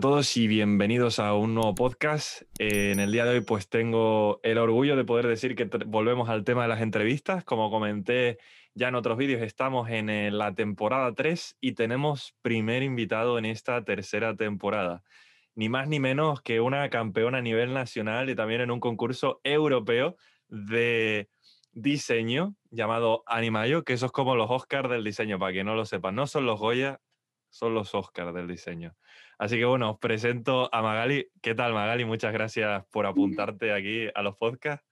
Todos y bienvenidos a un nuevo podcast. Eh, en el día de hoy pues tengo el orgullo de poder decir que volvemos al tema de las entrevistas. Como comenté ya en otros vídeos, estamos en eh, la temporada 3 y tenemos primer invitado en esta tercera temporada. Ni más ni menos que una campeona a nivel nacional y también en un concurso europeo de diseño llamado Animayo, que eso es como los Oscars del diseño, para que no lo sepan. No son los Goya, son los Oscars del diseño. Así que bueno, os presento a Magali. ¿Qué tal, Magali? Muchas gracias por apuntarte aquí a los podcasts.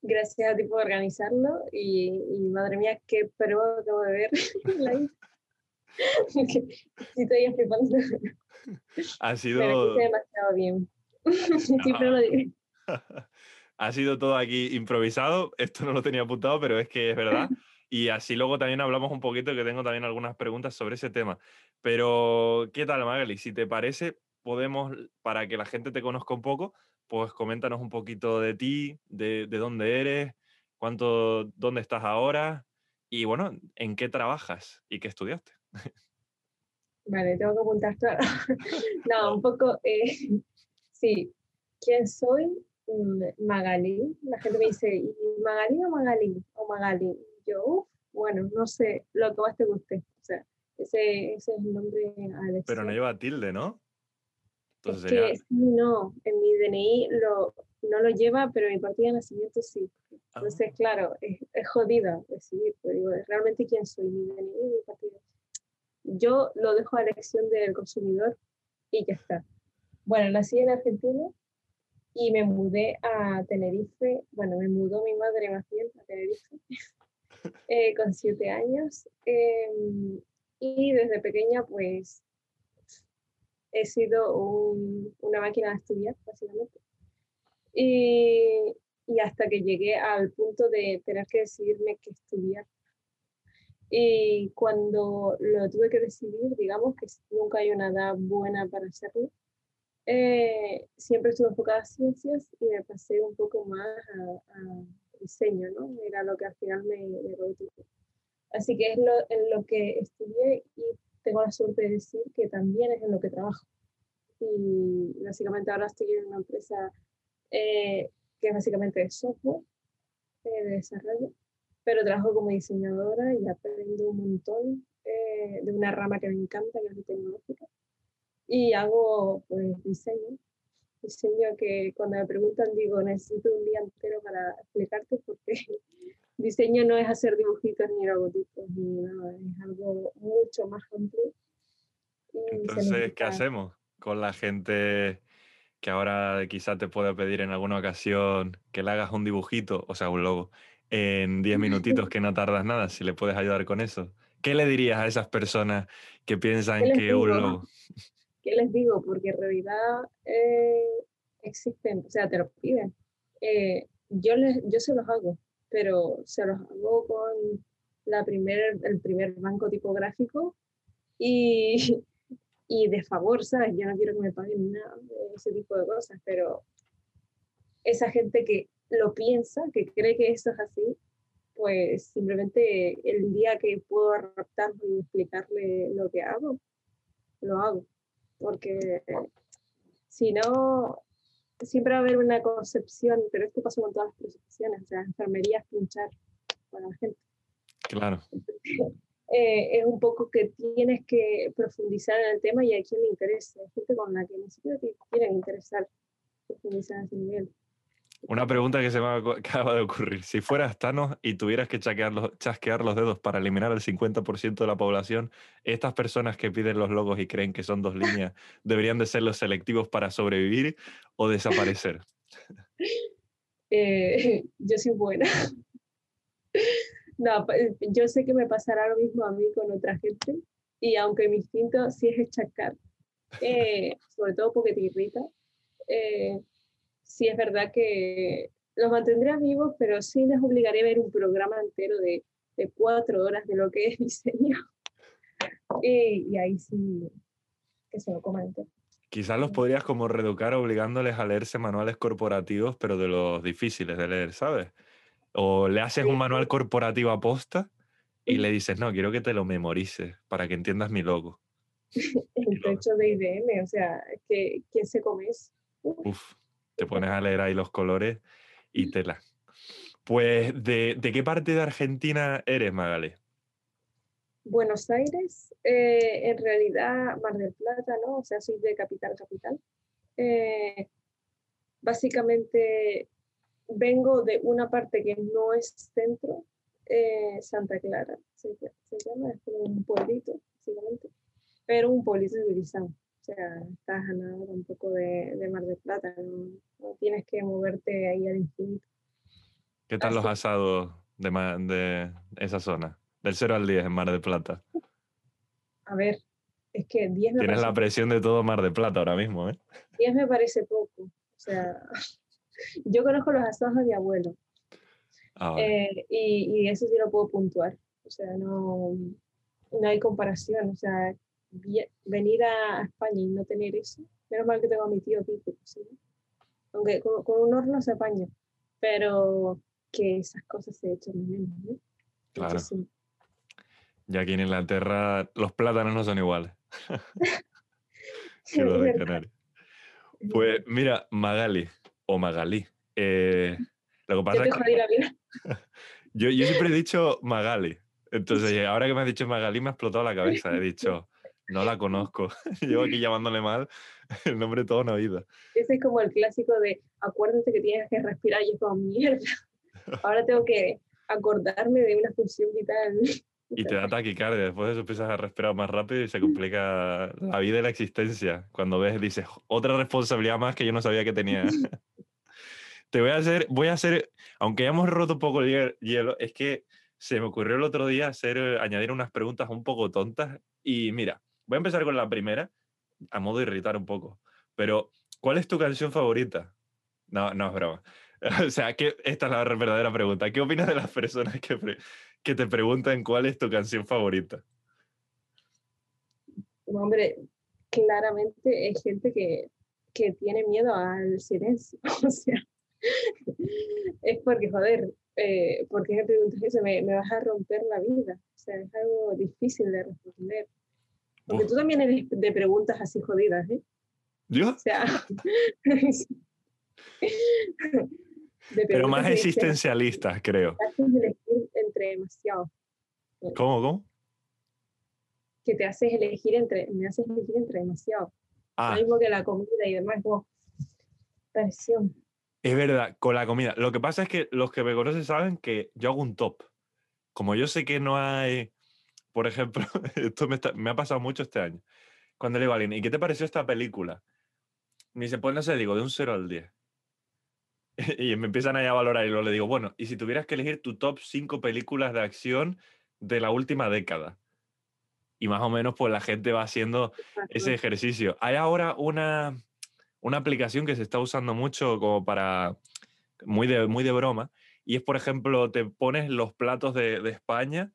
Gracias a ti por organizarlo y, madre mía, qué pro acabo de ver. sí, estoy flipando. Ha sido... Demasiado bien. Siempre lo digo. ha sido todo aquí improvisado. Esto no lo tenía apuntado, pero es que es verdad. Y así luego también hablamos un poquito, que tengo también algunas preguntas sobre ese tema. Pero, ¿qué tal, Magali? Si te parece, podemos, para que la gente te conozca un poco, pues coméntanos un poquito de ti, de, dónde eres, cuánto, dónde estás ahora y, bueno, en qué trabajas y qué estudiaste. Vale, tengo que apuntar todo. no, un poco, eh, sí, ¿quién soy? Mm, Magali. La gente me dice, Magali o Magali? O Magali yo, bueno, no sé, lo que más te guste. O sea, ese, ese es el nombre Alex. Pero no lleva tilde, ¿no? Entonces es que no, en mi DNI lo, no lo lleva, pero en mi partida de nacimiento sí. Entonces, ah. claro, es, es jodida decidir, pero digo, realmente quién soy, mi DNI y mi partida. Yo lo dejo a elección del consumidor y ya está. Bueno, nací en Argentina y me mudé a Tenerife. Bueno, me mudó mi madre más bien a Tenerife Eh, con siete años. Em, y desde pequeña, pues, he sido una máquina de estudiar, básicamente. Y, y, hasta que llegué al punto de tener que decidirme qué estudiar. Y cuando lo tuve que decidir, digamos que nunca hay una edad buena para hacerlo, eh, siempre estuve enfocada a ciencias y me pasé un poco más a diseño, ¿no? Era lo que al final me, me Así que es lo, en lo que estudié y tengo la suerte de decir que también es en lo que trabajo. Y básicamente ahora estoy en una empresa eh, que es básicamente de software eh, de desarrollo, pero trabajo como diseñadora y aprendo un montón eh, de una rama que me encanta, que es la tecnológica. Y hago pues diseño diseño que cuando me preguntan digo, necesito un día entero para explicarte porque diseño no es hacer dibujitos ni logotipos ni nada, es algo mucho más amplio. Entonces, ¿qué hacemos con la gente que ahora quizá te pueda pedir en alguna ocasión que le hagas un dibujito, o sea, un logo, en 10 minutitos que no tardas nada, si le puedes ayudar con eso? ¿Qué le dirías a esas personas que piensan que un logo... ¿qué les digo? Porque en realidad eh, existen, o sea, te lo piden. Eh, yo, les, yo se los hago, pero se los hago con la primer, el primer banco tipográfico y, y de favor, ¿sabes? Yo no quiero que me paguen nada de ese tipo de cosas, pero esa gente que lo piensa, que cree que eso es así, pues simplemente el día que puedo adaptarlo y explicarle lo que hago, lo hago porque si no, siempre va a haber una concepción, pero esto pasa con todas las profesiones, o sea, enfermería es pinchar para la gente. Claro. Eh, es un poco que tienes que profundizar en el tema y a quien le interesa. Hay gente con la que ni siquiera te quieren interesar profundizar en ese nivel. Una pregunta que se me acaba de ocurrir. Si fueras Thanos y tuvieras que los, chasquear los dedos para eliminar el 50% de la población, ¿estas personas que piden los logos y creen que son dos líneas deberían de ser los selectivos para sobrevivir o desaparecer? Eh, yo soy buena. No, yo sé que me pasará lo mismo a mí con otra gente y aunque mi instinto sí es chasquear, eh, sobre todo porque te irrita, eh, sí es verdad que los mantendría vivos, pero sí les obligaría a ver un programa entero de, de cuatro horas de lo que es diseño. y, y, ahí sí, que se lo comenten. Quizás los podrías como reeducar obligándoles a leerse manuales corporativos, pero de los difíciles de leer, ¿sabes? O le haces un manual corporativo a posta y le dices, no, quiero que te lo memorices para que entiendas mi logo. el techo de IBM, o sea, que ¿quién se come eso? Uf, te pones a leer ahí los colores y tela. Pues, ¿de, ¿de qué parte de Argentina eres, Magali? Buenos Aires, eh, en realidad Mar del Plata, ¿no? O sea, soy de capital, capital. Eh, básicamente vengo de una parte que no es centro, eh, Santa Clara, se, llama, es como un pueblito, básicamente, pero un pueblito civilizado. O sea, estás a nada un poco de, de, Mar del Plata, no, tienes que moverte ahí al infinito. ¿Qué tal los asados de, de esa zona? Del 0 al 10 en Mar del Plata. A ver, es que 10 me Tienes la presión de todo Mar del Plata ahora mismo, ¿eh? 10 me parece poco. O sea, yo conozco los asados de mi abuelo. Ah, eh, y, eso sí lo puedo puntuar. O sea, no, no hay comparación. O sea, venir a España y no tener eso. Menos mal que tengo a mi tío aquí, ¿sí? aunque con, un horno se apaña. Pero que esas cosas se echan menos. ¿no? Claro. Y aquí en Inglaterra los plátanos no son iguales. Pues mira, Magali, o Magali. Eh, lo que pasa yo, yo, siempre he dicho Magali. Entonces, ahora que me has dicho Magali, me ha explotado la cabeza. He dicho, no la conozco. Llevo aquí llamándole mal el nombre toda una vida. Ese es como el clásico de acuérdate que tienes que respirar y es como mierda. Ahora tengo que acordarme de una función vital. Y te da taquicardia, después de eso empiezas a respirar más rápido y se complica la vida y la existencia. Cuando ves, dices, otra responsabilidad más que yo no sabía que tenía. te voy a hacer, voy a hacer, aunque hayamos roto un poco el hielo, es que se me ocurrió el otro día hacer, eh, añadir unas preguntas un poco tontas. Y mira, voy a empezar con la primera, a modo de irritar un poco. Pero, ¿cuál es tu canción favorita? No, no es broma. O sea, que esta es la verdadera pregunta. ¿Qué opinas de las personas que, que te preguntan cuál es tu canción favorita? Hombre, claramente hay gente que, que tiene miedo al silencio. O sea, es porque, joder, eh, ¿por qué me preguntas eso? Me, me, vas a romper la vida. O sea, es algo difícil de responder. Porque tú también eres de preguntas así jodidas, ¿eh? ¿Yo? O sea, Pero más existencialistas, creo. Entre demasiado. ¿Cómo, cómo? Que te haces elegir entre, me haces elegir entre demasiado. Ah. Lo mismo que la comida y demás, como presión. Es verdad, con la comida. Lo que pasa es que los que me conocen saben que yo hago un top. Como yo sé que no hay, por ejemplo, esto me, me ha pasado mucho este año. Cuando le digo a alguien, ¿y qué te pareció esta película? Ni se pone, no sé, digo, de un 0 al 10. y me empiezan a valorar y luego le digo, bueno, y si tuvieras que elegir tu top 5 películas de acción de la última década. Y más o menos pues la gente va haciendo ese ejercicio. Hay ahora una, una aplicación que se está usando mucho como para, muy de, muy de broma, y es, por ejemplo, te pones los platos de, de España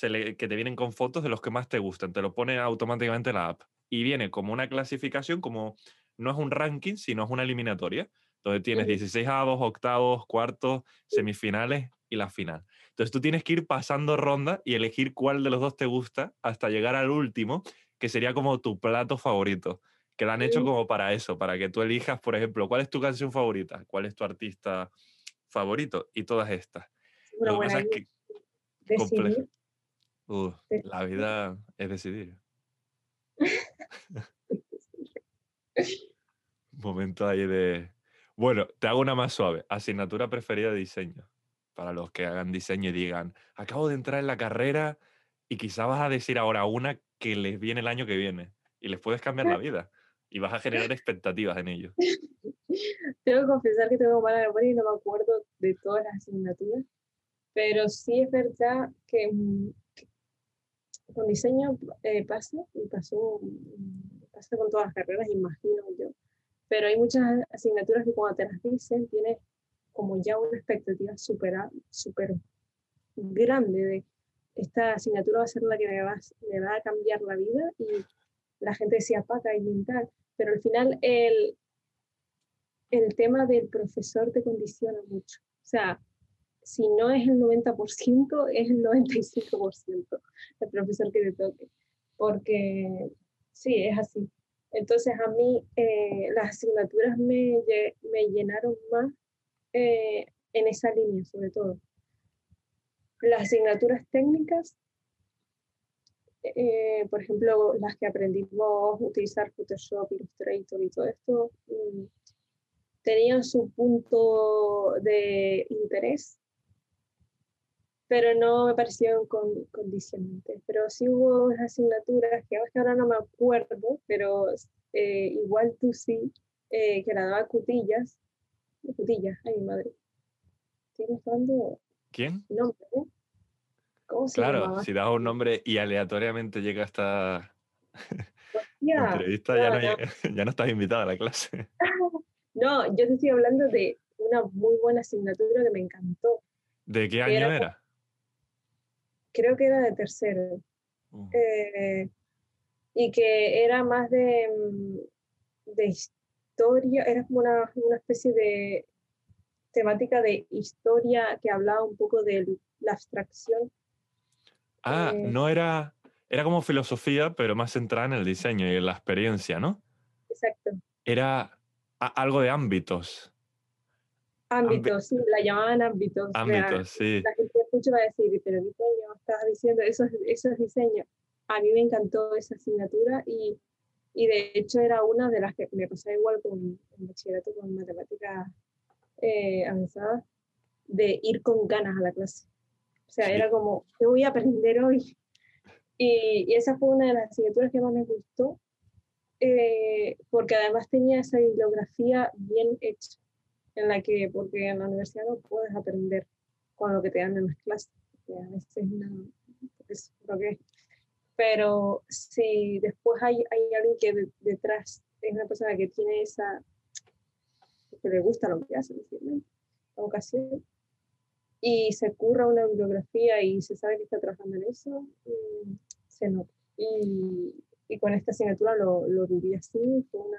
que te vienen con fotos de los que más te gustan, te lo pone automáticamente la app. Y viene como una clasificación, como no es un ranking, sino es una eliminatoria entonces tienes 16 avos, octavos, cuartos, semifinales y la final. Entonces tú tienes que ir pasando ronda y elegir cuál de los dos te gusta hasta llegar al último, que sería como tu plato favorito. Que lo han hecho como para eso, para que tú elijas, por ejemplo, cuál es tu canción favorita, cuál es tu artista favorito y todas estas. Lo que pasa es que la vida es decidir. Momento ahí de bueno, te hago una más suave. Asignatura preferida de diseño. Para los que hagan diseño y digan, acabo de entrar en la carrera y quizá vas a decir ahora una que les viene el año que viene y les puedes cambiar la vida y vas a generar expectativas en ellos. Tengo que confesar que tengo mala memoria y no me acuerdo de todas las asignaturas, pero sí es verdad que mm, con diseño eh, pasa y pasó, mm, pasa con todas las carreras, imagino yo pero hay muchas asignaturas que cuando te las dicen tienes como ya una expectativa súper super grande de esta asignatura va a ser la que me va, a cambiar la vida y la gente se apaga y tal, pero al final el, el tema del profesor te condiciona mucho. O sea, si no es el 90%, es el 95% el profesor que te toque. Porque Sí, es así. Entonces a mí eh, las asignaturas me, me llenaron más eh, en esa línea, sobre todo. Las asignaturas técnicas, eh, por ejemplo, las que aprendimos a utilizar Photoshop, Illustrator y todo esto, mm, tenían su punto de interés, pero no me parecieron con, condicionantes. Pero sí hubo asignaturas que ahora no me acuerdo, pero eh, igual tú sí, que la daba Cutillas, Cutillas, ay madre, ¿Quién? Nombre, ¿eh? ¿Cómo se claro, si das un nombre y aleatoriamente llega hasta entrevista, ya, no, ya no estás invitada a la clase. no, yo te estoy hablando de una muy buena asignatura que me encantó. ¿De qué año era? Creo que era de tercero. Uh. Eh, y que era más de, mm, de historia, era como una, una especie de temática de historia que hablaba un poco de la abstracción. Ah, eh, no era, era como filosofía, pero más centrada en el diseño y en la experiencia, ¿no? Exacto. Era algo de ámbitos. Ámbitos, sí, la llamaban ámbitos. Ámbitos, sí. La gente escucha va a decir, pero ¿qué coño estás diciendo? Eso, eso es diseño. A mí me encantó esa asignatura y, y de hecho era una de las que me pasaba igual con el bachillerato con matemáticas eh, avanzada de ir con ganas a la clase. O sea, era como, ¿qué voy a aprender hoy? Y, esa fue una de las asignaturas que más me gustó, eh, porque además tenía esa bibliografía bien hecha, en la que, porque en la universidad no puedes aprender con lo que te dan en las clases, a veces no, es lo que Pero si después hay, hay alguien que detrás es una persona que tiene esa que le gusta lo que hace, la ocasión, y se curra una bibliografía y se sabe que está trabajando en eso, mm, se nota. Y, y, con esta asignatura lo, lo viví así, fue una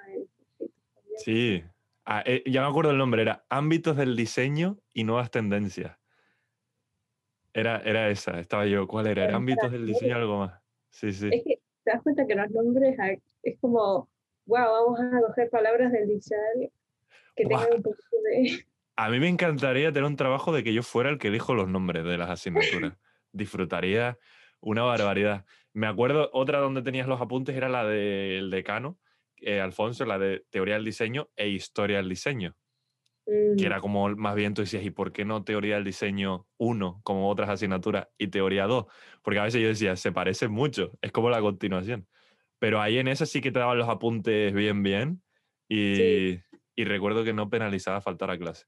Sí, ah, eh, ya me acuerdo el nombre, era Ámbitos del Diseño y Nuevas Tendencias. Era, era esa, estaba yo. ¿Cuál era? ¿Era Ámbitos del Diseño o algo más? Sí, sí. Es que te das cuenta que los nombres es como, wow, vamos a coger palabras del diccionario que un poco de... A mí me encantaría tener un trabajo de que yo fuera el que elijo los nombres de las asignaturas. Disfrutaría una barbaridad. Me acuerdo, otra donde tenías los apuntes era la del decano, eh, Alfonso, la de teoría del diseño e historia del diseño. Que mm. era como más bien tú decías, ¿y por qué no teoría del diseño 1 como otras asignaturas y teoría 2? Porque a veces yo decía, se parecen mucho, es como la continuación. Pero ahí en esa sí que te daban los apuntes bien, bien. Y, y recuerdo que no penalizaba faltar a clase.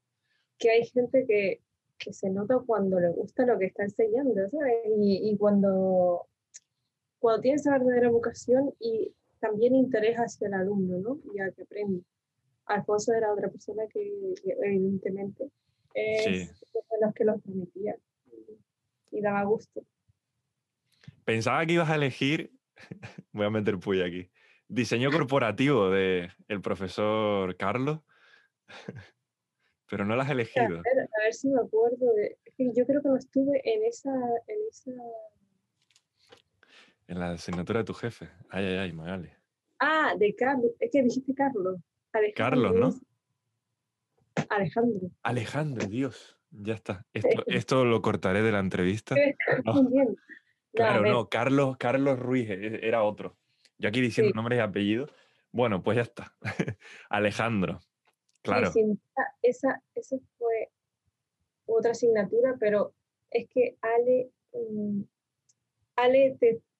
Que hay gente que, que se nota cuando le gusta lo que está enseñando, ¿sabes? Y, y cuando, cuando tiene esa verdadera vocación y también interés hacia el alumno, ¿no? Y a que aprende. Alfonso era otra persona que, evidentemente es de los que lo permitía y, daba gusto. Pensaba que ibas a elegir, voy a meter puya aquí, diseño corporativo de el profesor Carlos, pero no lo has elegido. A ver, si me acuerdo de... Yo creo que no estuve en esa, en esa... En la asignatura de tu jefe. Ay, ay, ay, Magali. Ah, de Carlos. Es que dijiste Carlos. Carlos, ¿no? Alejandro. Alejandro, Dios. Ya está. Esto, esto lo cortaré de la entrevista. Claro, no, Carlos, Carlos Ruiz e, era otro. Yo aquí diciendo nombres y apellidos. Bueno, pues ya está. Alejandro. Claro. esa, esa fue otra asignatura, pero es que Ale, mm, Ale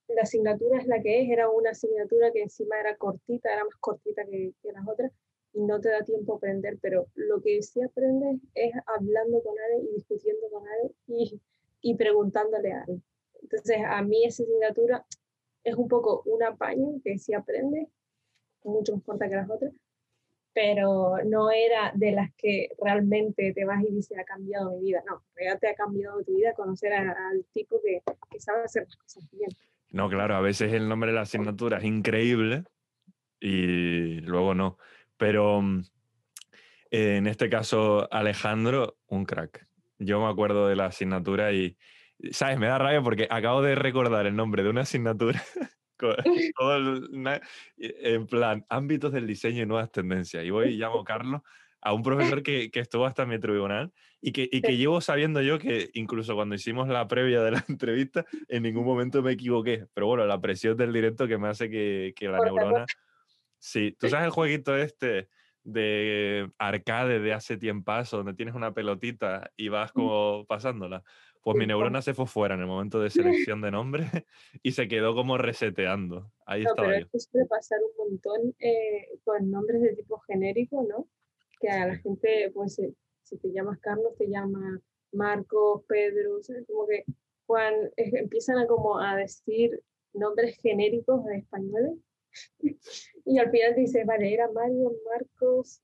la asignatura es la que es, era una asignatura que encima era cortita, era más cortita que, las otras, y no te da tiempo a aprender, pero lo que sí aprendes es hablando con Ale y discutiendo con Ale y, y preguntándole a Ale. Entonces, a mí esa asignatura es un poco un apaño que sí aprende, mucho más corta que las otras, pero no era de las que realmente te vas y dices, ha cambiado mi vida. No, realmente te ha cambiado tu vida conocer al tipo que, que, sabe hacer las cosas bien. No, claro, a veces el nombre de la asignatura es increíble y luego no. Pero mm, en este caso, Alejandro, un crack. Yo me acuerdo de la asignatura y, ¿Sabes? Me da rabia porque acabo de recordar el nombre de una asignatura en plan, ámbitos del diseño y nuevas tendencias. Y voy y llamo a Carlos, a un profesor que, que estuvo hasta mi tribunal y que, y que llevo sabiendo yo que incluso cuando hicimos la previa de la entrevista, en ningún momento me equivoqué. Pero bueno, la presión del directo que me hace que, que la neurona... Sí, tú sabes el jueguito este de arcade de hace tiempo donde tienes una pelotita y vas como pasándola. Pues mi neurona se fue fuera en el momento de selección de nombre y se quedó como reseteando. Ahí no, estaba pero Esto suele pasar un montón eh, con nombres de tipo genérico, ¿no? Que a la gente, pues, si te llamas Carlos, te llama Marcos, Pedro, como que cuando empiezan a como a decir nombres genéricos de españoles y al final dice, vale, era Mario, Marcos,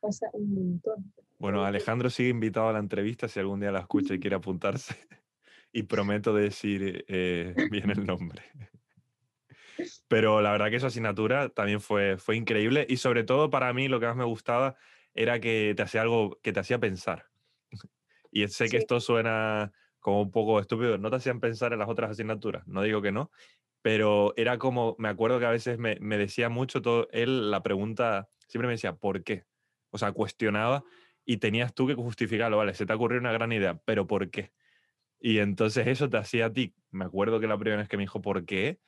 pasa un montón. Bueno, Alejandro sigue invitado a la entrevista si algún día la escucha y quiere apuntarse. Y prometo decir eh, bien el nombre. Pero la verdad que esa asignatura también fue, fue increíble y sobre todo para mí lo que más me gustaba era que te hacía algo que te hacía pensar. Y sé que esto suena como un poco estúpido, no te hacían pensar en las otras asignaturas, no digo que no, pero era como, me acuerdo que a veces me, me decía mucho todo, él la pregunta, siempre me decía, ¿por qué? O sea, cuestionaba y tenías tú que justificarlo, vale, se te ocurrió una gran idea, pero ¿por qué? Y entonces eso te hacía a ti, me acuerdo que la primera vez que me dijo ¿por qué?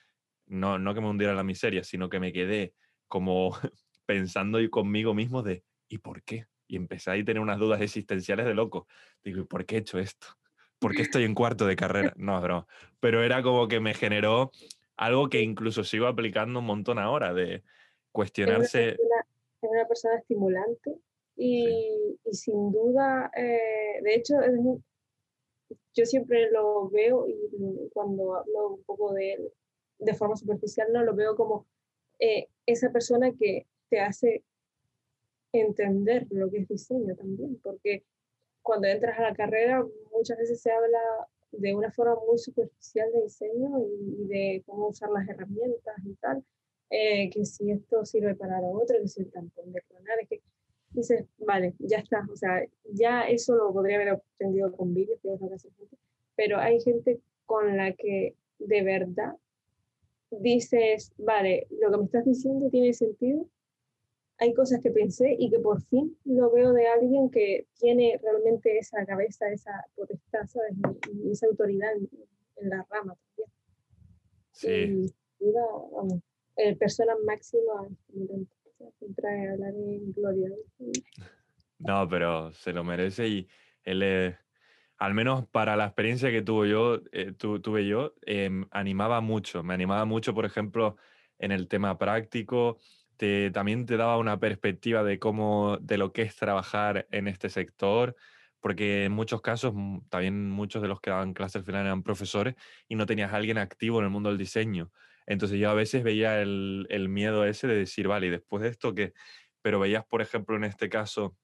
No, no que me hundiera la miseria, sino que me quedé como pensando y conmigo mismo de ¿y por qué? Y empecé a tener unas dudas existenciales de loco. Digo, ¿y por qué he hecho esto? ¿Por qué estoy en cuarto de carrera? No, bro. Pero era como que me generó algo que incluso sigo aplicando un montón ahora, de cuestionarse. Es una, persona, estimulante y, y sin duda, eh, de hecho, yo siempre lo veo y cuando hablo un poco de él de forma superficial, no lo veo como eh, esa persona que te hace entender lo que es diseño también, porque cuando entras a la carrera muchas veces se habla de una forma muy superficial de diseño y, de cómo usar las herramientas y tal, eh, que si esto sirve para lo otro, que si el tampón de clonar, es que dices, vale, ya está, o sea, ya eso lo podría haber aprendido con vídeos, pero hay gente con la que de verdad dices, vale, lo que me estás diciendo tiene sentido, hay cosas que pensé y que por fin lo veo de alguien que tiene realmente esa cabeza, esa potestad, ¿sabes? Y esa autoridad en, la rama también. Sí. Y, vamos, eh, persona máxima, siempre hablar en gloria. No, pero se lo merece y él, al menos para la experiencia que tuve yo, eh, tuve yo, em, animaba mucho, me animaba mucho, por ejemplo, en el tema práctico, también te daba una perspectiva de cómo, de lo que es trabajar en este sector, porque en muchos casos, mm, también muchos de los que daban clases al final eran profesores y no tenías a alguien activo en el mundo del diseño. Entonces yo a veces veía el, miedo ese de decir, vale, después de esto qué? Pero veías, por ejemplo, en este caso,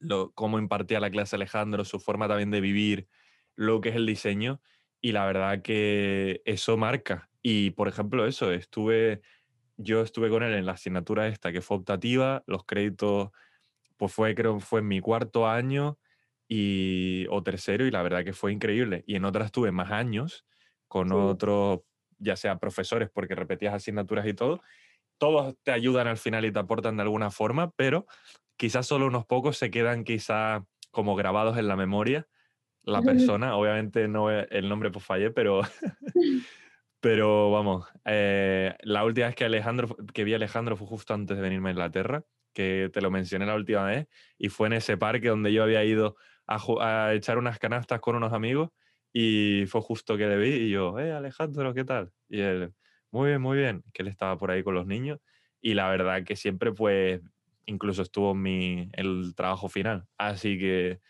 lo, cómo impartía la clase Alejandro, su forma también de vivir lo que es el diseño, y la verdad que eso marca. Y, por ejemplo, eso, estuve yo estuve con él en la asignatura esta que fue optativa, los créditos, pues fue, creo, fue en mi cuarto año y, o tercero y la verdad que fue increíble. Y en otras tuve más años con otros, ya sea profesores, porque repetías asignaturas y todo. Todos te ayudan al final y te aportan de alguna forma, pero quizás solo unos pocos se quedan quizá como grabados en la memoria. La persona, obviamente no el nombre pues fallé, pero Pero vamos, eh, la última vez que, Alejandro, que vi a Alejandro fue justo antes de venirme a Inglaterra, que te lo mencioné la última vez, y fue en ese parque donde yo había ido a, echar unas canastas con unos amigos, y fue justo que le vi, y yo, eh, Alejandro, ¿qué tal? Y él, muy bien, muy bien, que él estaba por ahí con los niños, y la verdad que siempre, pues, incluso estuvo en mi, el trabajo final. Así que,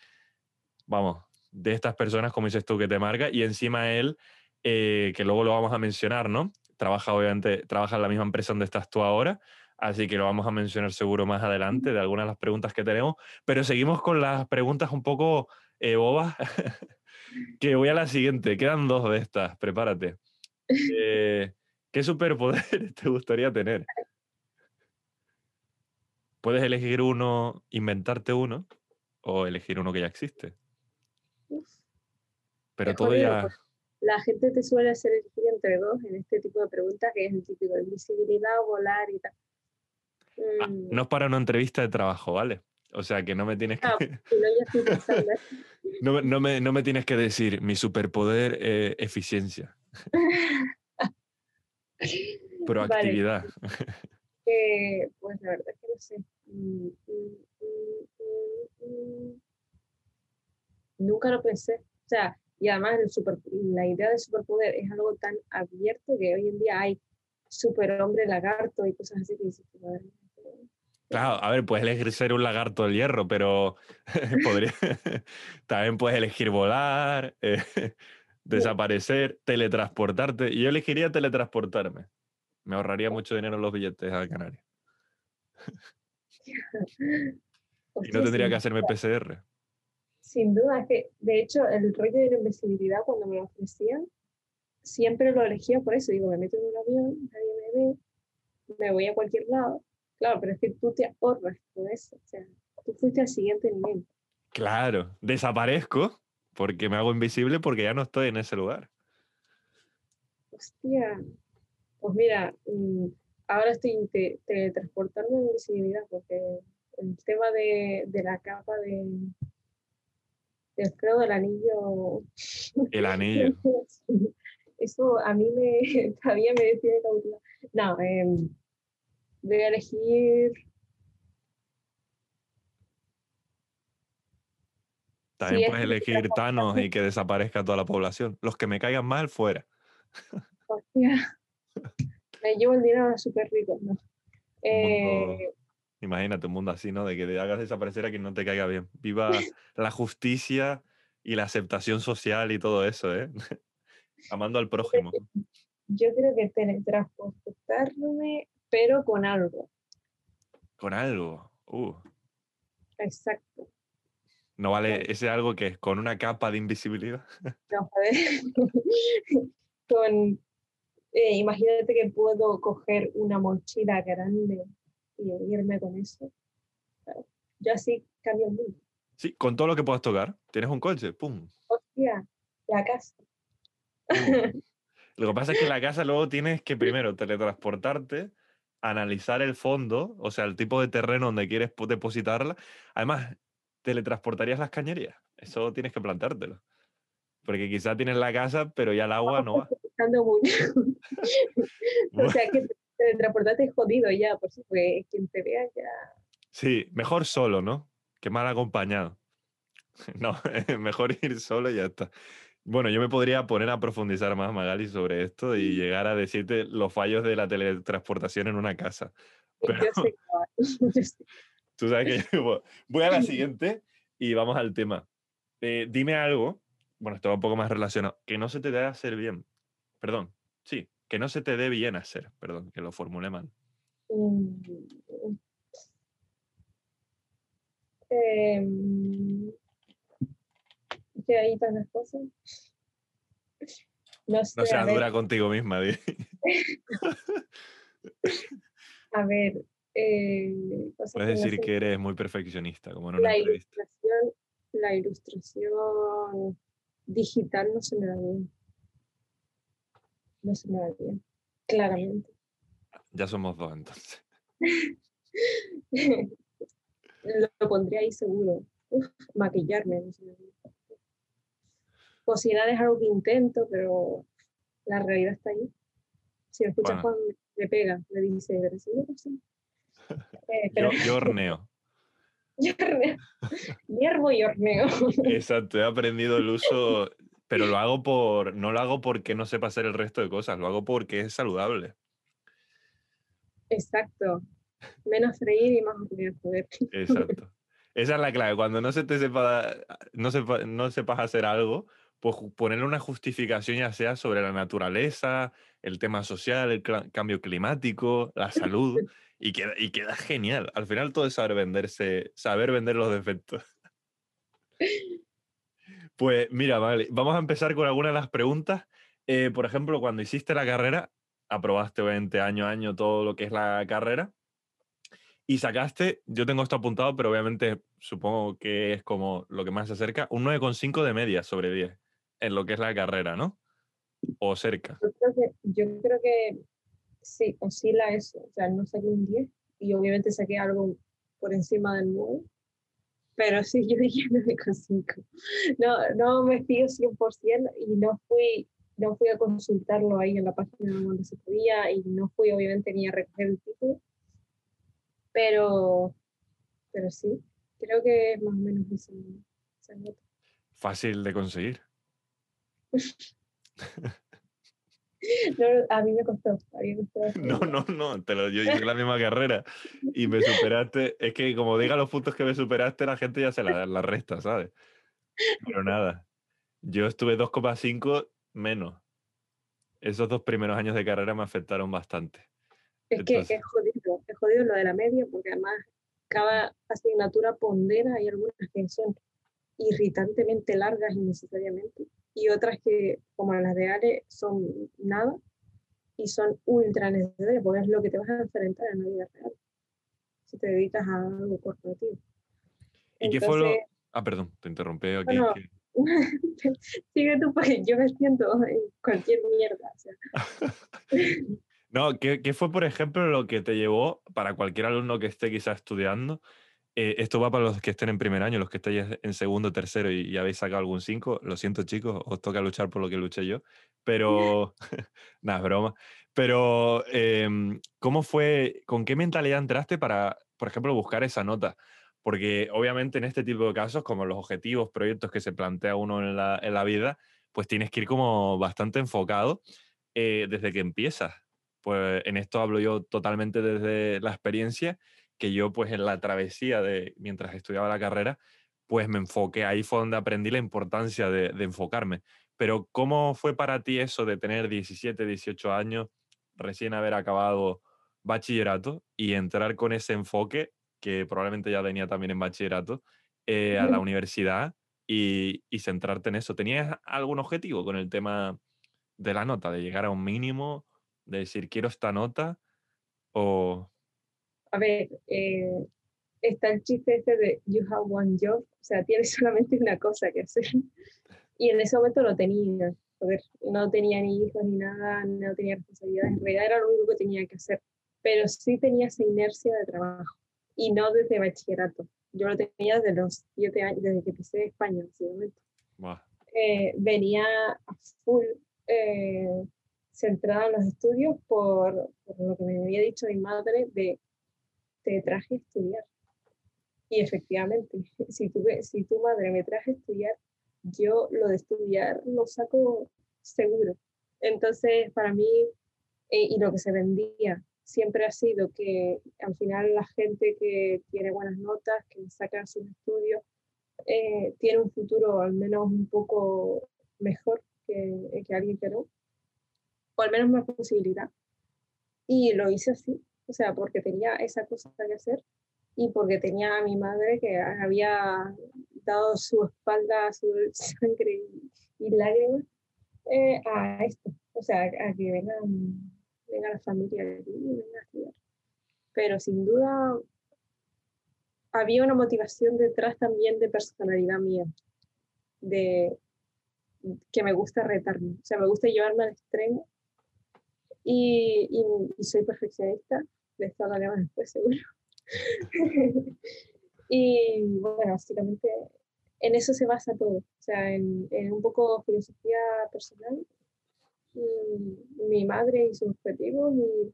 vamos, de estas personas, como dices tú, que te marca, y encima él eh, que luego lo vamos a mencionar, ¿no? Trabaja, obviamente, trabaja en la misma empresa donde estás tú ahora, así que lo vamos a mencionar seguro más adelante de algunas de las preguntas que tenemos, pero seguimos con las preguntas un poco eh, bobas, que voy a la siguiente, quedan dos de estas, prepárate. Eh, ¿Qué superpoder te gustaría tener? Puedes elegir uno, inventarte uno, o elegir uno que ya existe. Pero todo ya... la gente te suele hacer elegir entre dos en este tipo de preguntas, que es el típico de visibilidad, volar y tal. Ah, mm. no es para una entrevista de trabajo, ¿vale? O sea que no me tienes que. Ah, no, no, me, no, me, tienes que decir mi superpoder eh, eficiencia. Proactividad. Eh, pues la verdad es que no sé. Mm, mm, Nunca lo pensé. O sea, y además el super, la idea de superpoder es algo tan abierto que hoy en día hay superhombre lagarto y cosas así que dices, Claro, a ver, puedes elegir ser un lagarto del hierro, pero podría... también puedes elegir volar, eh, desaparecer, teletransportarte. Y yo elegiría teletransportarme. Me ahorraría mucho dinero en los billetes a Canarias. y no tendría que hacerme PCR. Sin duda, es que de hecho el rollo de la invisibilidad cuando me lo ofrecían, siempre lo elegía por eso. Digo, me meto en un avión, nadie me ve, me voy a cualquier lado Claro, pero es que tú te ahorras con eso. O sea, tú fuiste al siguiente nivel. Claro, desaparezco porque me hago invisible porque ya no estoy en ese lugar. Hostia. Pues mira, mm, ahora estoy teletransportando en invisibilidad porque el tema de, de la capa de, del creo del anillo. El anillo. Eso a mí me todavía me decide No, eh, voy a elegir. También puedes elegir Thanos y que desaparezca toda la población. Los que me caigan mal, fuera. Hostia. Me llevo el dinero a súper rico, ¿no? Eh, imagínate un mundo así, ¿no? De que te hagas desaparecer a quien no te caiga bien. Viva la justicia y la aceptación social y todo eso, ¿eh? Amando al prójimo. Yo creo que teletransportarme pero con algo. Con algo. Uh. Exacto. ¿No vale ese algo que es con una capa de invisibilidad? No, joder. con, eh, imagínate que puedo coger una mochila grande y irme con eso. Yo así cambio el mundo. Sí, con todo lo que puedas tocar. Tienes un coche, ¡pum! Hostia, la casa. Lo que pasa es que en la casa luego tienes que primero teletransportarte analizar el fondo, o sea, el tipo de terreno donde quieres depositarla. Además, teletransportarías las cañerías. Eso tienes que plantártelo. Porque quizá tienes la casa, pero ya el agua no va. o sea, que teletransportarte es jodido ya, por fue quien te vea ya. Sí, mejor solo, ¿no? Que mal acompañado. No, mejor ir solo y ya está. Bueno, yo me podría poner a profundizar más, Magali, sobre esto y llegar a decirte los fallos de la teletransportación en una casa. Pero, Tú sabes que voy a la siguiente y vamos al tema. Eh, dime algo, bueno, esto va un poco más relacionado, que no se te dé hacer bien. Perdón, sí, que no se te dé bien hacer, perdón, que lo formule mal. Eh, que hay tantas cosas. No, sé, no seas dura contigo misma. a ver. Eh, Puedes decir que eres muy perfeccionista, como en una la Ilustración, la ilustración digital no se me da bien. No se me da bien, claramente. Ya somos dos entonces. lo, pondría ahí seguro. maquillarme, no se me. Cocinar es algo que intento, pero la realidad está ahí. Si lo escuchas Juan, le pega, le dice, pero sí, eh, yo, yo horneo. Yo horneo. Hiervo y horneo. Exacto, he aprendido el uso, pero lo hago por, no lo hago porque no sepa hacer el resto de cosas, lo hago porque es saludable. Exacto. Menos freír y más poder. Exacto. Esa es la clave. Cuando no se te sepa, no, sepa, no sepas hacer algo, pues ponerle una justificación ya sea sobre la naturaleza, el tema social, el cambio climático, la salud, y queda, y queda genial. Al final todo es saber venderse, saber vender los defectos. Pues mira, vale, vamos a empezar con algunas de las preguntas. Eh, por ejemplo, cuando hiciste la carrera, aprobaste 20 año a año todo lo que es la carrera, y sacaste, yo tengo esto apuntado, pero obviamente supongo que es como lo que más se acerca, un 9,5 de media sobre 10 en lo que es la carrera, ¿no? o cerca. Yo creo que, yo sí, oscila eso. O sea, no saqué un 10 y obviamente saqué algo por encima del 9. Pero sí, yo dije 9,5. No, no me fío 100% y no fui, no fui a consultarlo ahí en la página donde se podía y no fui obviamente ni a recoger el título. Pero, pero sí, creo que es más o menos esa, nota. Fácil de conseguir. No, a mí me costó. No, no, no, te lo, yo hice la misma carrera y me superaste. Es que como diga los puntos que me superaste, la gente ya se la, la resta, ¿sabes? Pero nada, yo estuve 2,5 menos. Esos dos primeros años de carrera me afectaron bastante. Es que es jodido, es jodido lo de la media, porque además cada asignatura pondera, hay algunas que son irritantemente largas innecesariamente y otras que, como las de Ale, son nada y son ultra necesarias porque es lo que te vas a enfrentar en la vida real si te dedicas a algo corporativo. ¿Y qué fue lo...? Ah, perdón, te interrumpí aquí. Sigue tú porque yo me siento en cualquier mierda. no, ¿qué, ¿qué, fue, por ejemplo, lo que te llevó para cualquier alumno que esté quizás estudiando eh, esto va para los que estén en primer año, los que estéis en segundo, tercero y, habéis sacado algún 5. Lo siento, chicos, os toca luchar por lo que luché yo. Pero, nada, es broma. Pero, em, ¿cómo fue, con qué mentalidad entraste para, por ejemplo, buscar esa nota? Porque obviamente en este tipo de casos, como los objetivos, proyectos que se plantea uno en la, en la vida, pues tienes que ir como bastante enfocado eh, desde que empiezas. Pues en esto hablo yo totalmente desde la experiencia que yo pues en la travesía de mientras estudiaba la carrera, pues me enfoqué, ahí fue donde aprendí la importancia de, enfocarme. Pero ¿cómo fue para ti eso de tener 17, 18 años, recién haber acabado bachillerato y entrar con ese enfoque, que probablemente ya venía también en bachillerato, eh, a la universidad y, y, centrarte en eso? ¿Tenías algún objetivo con el tema de la nota, de llegar a un mínimo, de decir quiero esta nota? ¿O a ver, eh, está el chiste este de you have one job, o sea, tienes solamente una cosa que hacer. Y en ese momento lo tenía. A ver, no tenía ni hijos ni nada, no tenía responsabilidades, en realidad era lo único que tenía que hacer. Pero sí tenía esa inercia de trabajo y no desde bachillerato. Yo lo tenía desde los siete años, desde que empecé España, básicamente. Eh, venía a full eh, centrada en los estudios por, por, lo que me había dicho mi madre de te traje a estudiar. Y efectivamente, si tu, si tu madre me traje a estudiar, yo lo de estudiar lo saco seguro. Entonces, para mí, eh, y lo que se vendía siempre ha sido que al final la gente que tiene buenas notas, que saca sus estudios, eh, tiene un futuro al menos un poco mejor que, que alguien que no, o al menos más posibilidad. Y lo hice así o sea, porque tenía esa cosa que hacer y porque tenía a mi madre que había dado su espalda, su sangre y, lágrimas eh, a esto, o sea, a que vengan, venga la familia aquí y venga a estudiar. Pero sin duda había una motivación detrás también de personalidad mía, de que me gusta retarme, o sea, me gusta llevarme al extremo y, y soy perfeccionista de esto hablaremos después seguro. y bueno, básicamente en eso se basa todo, o sea, en, en un poco filosofía personal, mi madre y sus objetivos y,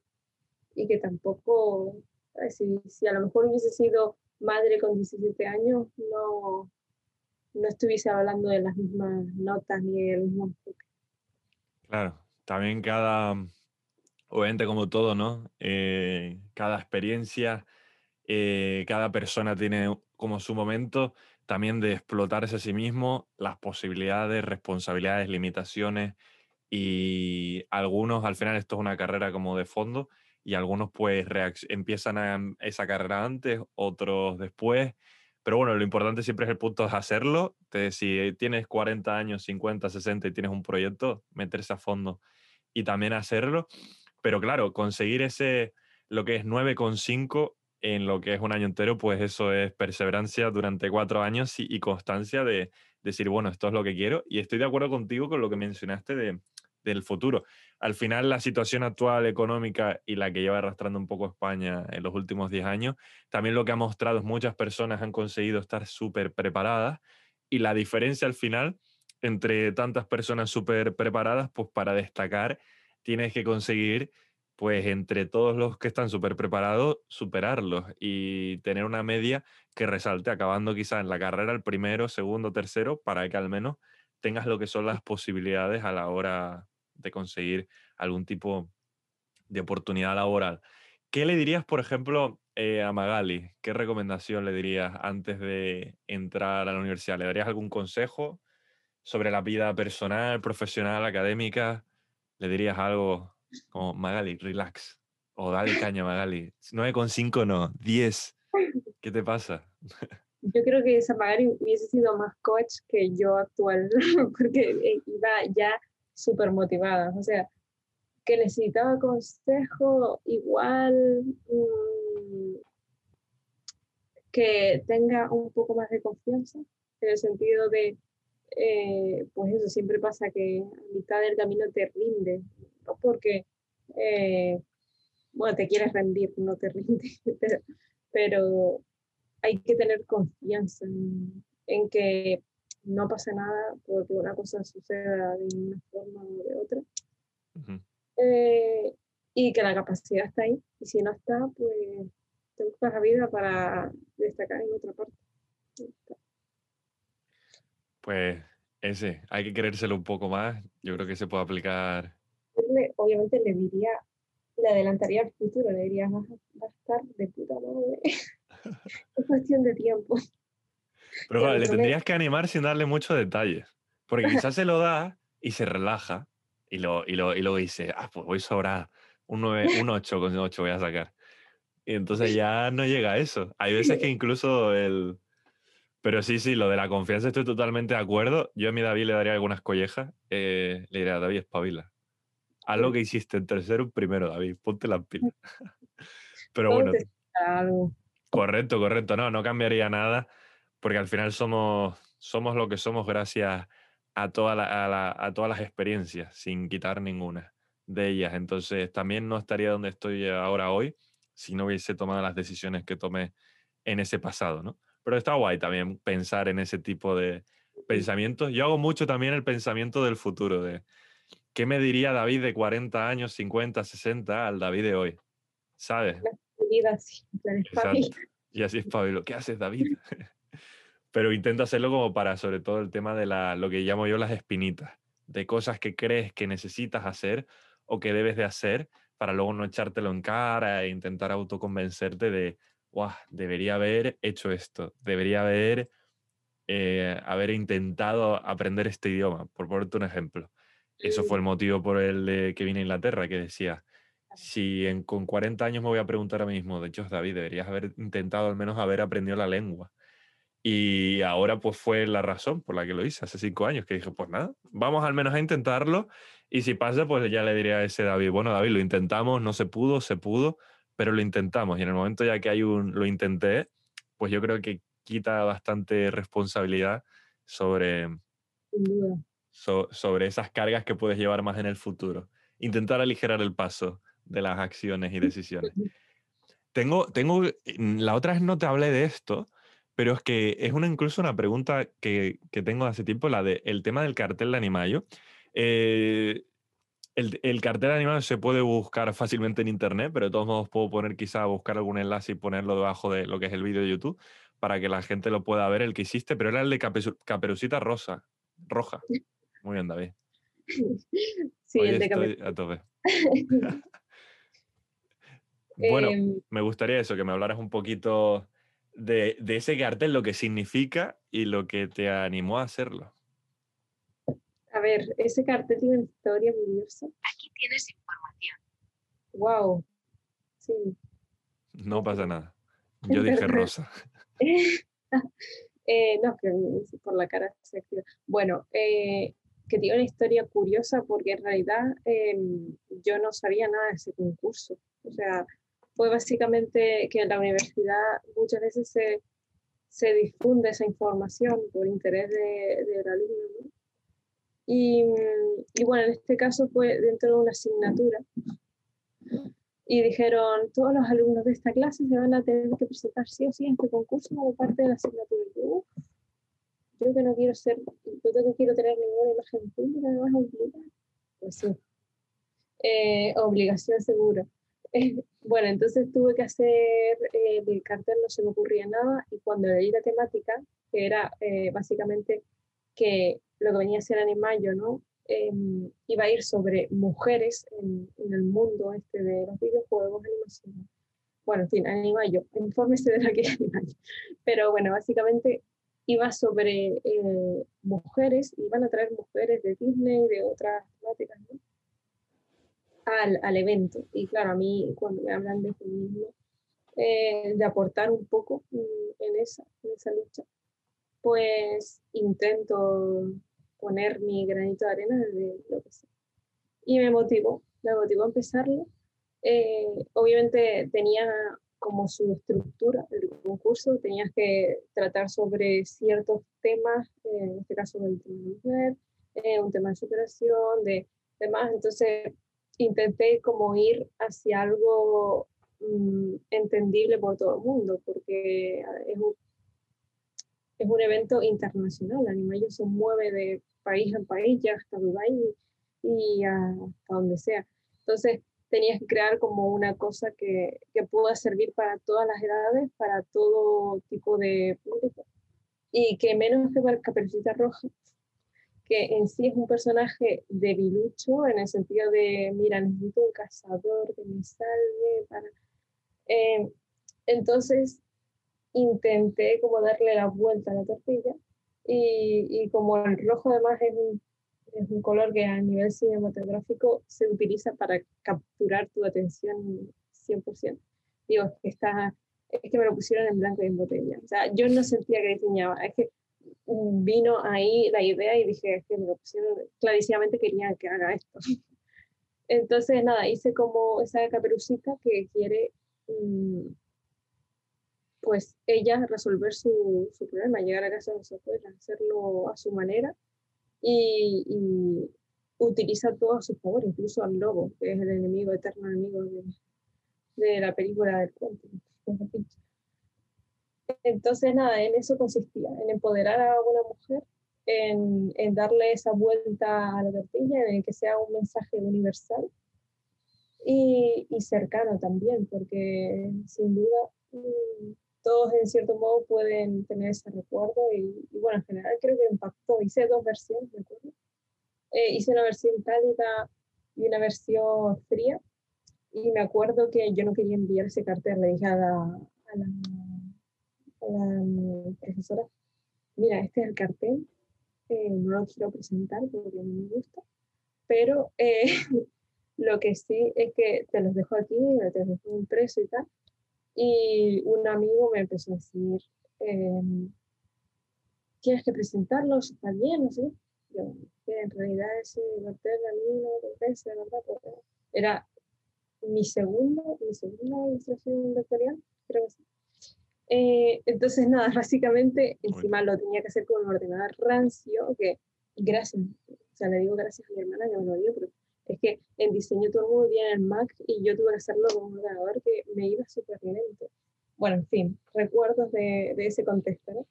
y que tampoco, si, si, a lo mejor hubiese sido madre con 17 años, no, no estuviese hablando de las mismas notas ni del mismo enfoque. Claro, también cada, obviamente como todo, ¿no? Eh, cada experiencia, eh, cada persona tiene como su momento también de explotarse a sí mismo, las posibilidades, responsabilidades, limitaciones y algunos, al final esto es una carrera como de fondo y algunos pues empiezan a esa carrera antes, otros después. Pero bueno, lo importante siempre es el punto de hacerlo. si tienes 40 años, 50, 60 y tienes un proyecto, meterse a fondo y también hacerlo. Pero claro, conseguir ese, lo que es 9,5 en lo que es un año entero, pues eso es perseverancia durante cuatro años y, constancia de, decir, bueno, esto es lo que quiero. Y estoy de acuerdo contigo con lo que mencionaste de, del futuro. Al final, la situación actual económica y la que lleva arrastrando un poco España en los últimos 10 años, también lo que ha mostrado es muchas personas han conseguido estar súper preparadas y la diferencia al final entre tantas personas súper preparadas, pues para destacar tienes que conseguir, pues entre todos los que están súper preparados, superarlos y tener una media que resalte, acabando quizá en la carrera el primero, segundo, tercero, para que al menos tengas lo que son las posibilidades a la hora de conseguir algún tipo de oportunidad laboral. ¿Qué le dirías, por ejemplo, eh, a Magali? ¿Qué recomendación le dirías antes de entrar a la universidad? ¿Le darías algún consejo sobre la vida personal, profesional, académica? ¿Le dirías algo como Magali, relax? O dale caña, Magali. 9,5 no, 10. ¿Qué te pasa? Yo creo que esa Magali hubiese sido más coach que yo actual, porque eh, iba ya súper motivada. O sea, que necesitaba consejo igual mm, que tenga un poco más de confianza, en el sentido de, eh, pues eso, siempre pasa que a mitad del camino te rinde, no porque, eh, bueno, te quieres rendir, no te rinde, pero, hay que tener confianza en, que no pasa nada porque una cosa suceda de una forma o de otra. Eh, y que la capacidad está ahí. Y si no está, pues te buscas la vida para destacar en otra parte. Pues ese, hay que querérselo un poco más. Yo creo que se puede aplicar. Obviamente le diría, le adelantaría al futuro, le diría, vas a, estar de puta madre. es cuestión de tiempo. Pero le tendrías que animar sin darle muchos detalles. Porque quizás se lo da y se relaja y, lo, y, lo, y luego dice, ah, pues voy sobrar, un, 9, un 8 con 8 voy a sacar. Y entonces ya no llega a eso. Hay veces que incluso el... Pero sí, sí, lo de la confianza estoy totalmente de acuerdo. Yo a mi David le daría algunas collejas. Eh, le diría, David, espabila. Haz lo que hiciste en tercero, primero, David. Ponte las pilas. Pero bueno. Correcto, correcto. No, no cambiaría nada porque al final somos, somos lo que somos gracias a, toda a, todas las experiencias, sin quitar ninguna de ellas. Entonces, también no estaría donde estoy ahora hoy si no hubiese tomado las decisiones que tomé en ese pasado, ¿no? Pero está guay también pensar en ese tipo de pensamientos. Yo hago mucho también el pensamiento del futuro, de qué me diría David de 40 años, 50, 60 al David de hoy, ¿sabes? Y así es, Pablo. ¿Qué haces, David? pero intento hacerlo como para, sobre todo, el tema de la, lo que llamo yo las espinitas, de cosas que crees que necesitas hacer o que debes de hacer para luego no echártelo en cara e intentar autoconvencerte de, debería haber hecho esto, debería haber, eh, haber intentado aprender este idioma, por ponerte un ejemplo. Eso fue el motivo por el que vine a Inglaterra, que decía, si en, con 40 años me voy a preguntar a mí mismo, de hecho, David, deberías haber intentado al menos haber aprendido la lengua. Y ahora pues fue la razón por la que lo hice hace cinco años, que dije, pues nada, vamos al menos a intentarlo y si pasa, pues ya le diría a ese David, bueno David, lo intentamos, no se pudo, se pudo, pero lo intentamos y en el momento ya que hay un, lo intenté, pues yo creo que quita bastante responsabilidad sobre, sobre esas cargas que puedes llevar más en el futuro. Intentar aligerar el paso de las acciones y decisiones. Tengo, tengo, la otra vez no te hablé de esto, pero es que es una, incluso una pregunta que, que tengo hace tiempo, la de el tema del cartel de Animayo. Eh, el, el, cartel de Animayo se puede buscar fácilmente en internet, pero de todos modos puedo poner quizá buscar algún enlace y ponerlo debajo de lo que es el vídeo de YouTube para que la gente lo pueda ver el que hiciste, pero era el de Caperucita Rosa, roja. Muy bien, David. Sí, el de Caperucita. A tope. bueno, em. me gustaría eso, que me hablaras un poquito de, ese cartel, lo que significa y lo que te animó a hacerlo. A ver, ese cartel tiene una historia curiosa. Aquí tienes información. Wow. Sí. No pasa nada. Yo dije rosa. eh, no, que por la cara se activa. Bueno, eh, que tiene una historia curiosa porque en realidad em, yo no sabía nada de ese concurso. O sea, fue básicamente que en la universidad muchas veces se, se difunde esa información por interés de, del alumno. Y, y, bueno, en este caso fue dentro de una asignatura. Y dijeron, todos los alumnos de esta clase se van a tener que presentar sí o sí en este concurso como parte de la asignatura. yo, yo que no quiero ser, yo que quiero tener ninguna imagen pública, me vas a obligar. Pues sí. Eh, obligación segura. bueno, entonces tuve que hacer eh, el cartel, no se me ocurría nada, y cuando leí la temática, que era eh, básicamente que lo que venía a ser Animayo, ¿no? Em, iba a ir sobre mujeres en, el mundo este de los videojuegos, animación. Bueno, en fin, Animayo, infórmese de la que es Animayo. Pero bueno, básicamente iba sobre eh, mujeres, iban a traer mujeres de Disney y de otras temáticas, ¿no? al, al, evento. Y claro, a mí cuando me hablan de feminismo, eh, de aportar un poco en esa, en esa lucha, pues intento poner mi granito de arena desde lo que sé. Y me motivó, me motivó a empezarlo. Eh, obviamente tenía como su estructura el concurso, tenías que tratar sobre ciertos temas, en este caso del tema de mujer, eh, un tema de superación, de demás. Entonces intenté como ir hacia algo mm, entendible por todo el mundo, porque es un, es un evento internacional. Animayo se mueve de país en país, ya hasta Dubái y, hasta donde sea. Entonces tenías que crear como una cosa que, que pueda servir para todas las edades, para todo tipo de público. Y que menos que para Caperucita Roja, que en sí es un personaje debilucho en el sentido de, mira, necesito un cazador que me salve para... Eh, entonces intenté como darle la vuelta a la tortilla y, como el rojo además es un, es un, color que a nivel cinematográfico se utiliza para capturar tu atención 100%. Digo, está, es que me lo pusieron en blanco y en botella. O sea, yo no sentía que diseñaba, es que vino ahí la idea y dije, que me lo pusieron, clarísimamente quería que haga esto. Entonces, nada, hice como esa caperucita que quiere, mm, pues, ella resolver su, su, problema, llegar a casa de su abuela, hacerlo a su manera y, y, utiliza todo a su favor, incluso al lobo, que es el enemigo, eterno enemigo de, de la película del cuento. Entonces, nada, en eso consistía, en empoderar a una mujer, en, en darle esa vuelta a la tortilla, en que sea un mensaje universal y, y cercano también, porque sin duda mm, todos en cierto modo pueden tener ese recuerdo y, bueno, en general creo que impactó. Hice dos versiones, ¿me acuerdo? Eh, hice una versión cálida y una versión fría y me acuerdo que yo no quería enviar ese cartel, le dije a la, a la la profesora, mira, este es el cartel, eh, no lo quiero presentar porque no me gusta, pero eh, lo que sí es que te los dejo aquí, te los dejo impreso y tal. Y un amigo me empezó a decir, eh, tienes que presentarlo, está bien, no sé. Yo, que en realidad ese cartel a mí no me parece, ¿verdad? Porque era mi segunda, mi segunda ilustración vectorial, creo que sí. Eh, entonces, nada, básicamente, encima lo tenía que hacer con un ordenador rancio, que gracias, o sea, le digo gracias a mi hermana que me lo dio, pero es que en diseño todo muy bien en Mac y yo tuve que hacerlo con un ordenador que me iba súper lento. Bueno, en fin, recuerdos de, de, ese contexto, ¿no?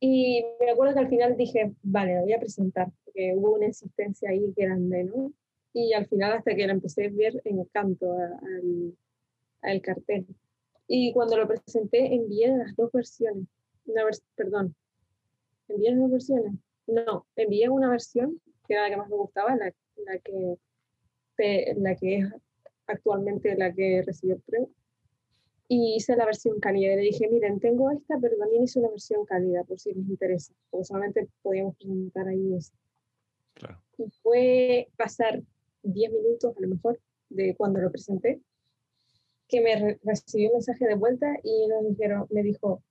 Y me acuerdo que al final dije, vale, voy a presentar, porque hubo una insistencia ahí grande, ¿no? Y al final, hasta que lo empecé a ver, encanto al, al cartel. Y cuando lo presenté, envié las dos versiones. Una perdón, envié las dos versiones. No, envié una versión, que era la que más me gustaba, la, la que, la que es actualmente la que recibió el premio. Y hice la versión cálida. Le dije, miren, tengo esta, pero también hice una versión cálida, por si les interesa. Porque solamente podíamos presentar ahí eso. Claro. Y fue pasar 10 minutos, a lo mejor, de cuando lo presenté, que me recibió un mensaje de vuelta y nos dijeron, me dijo,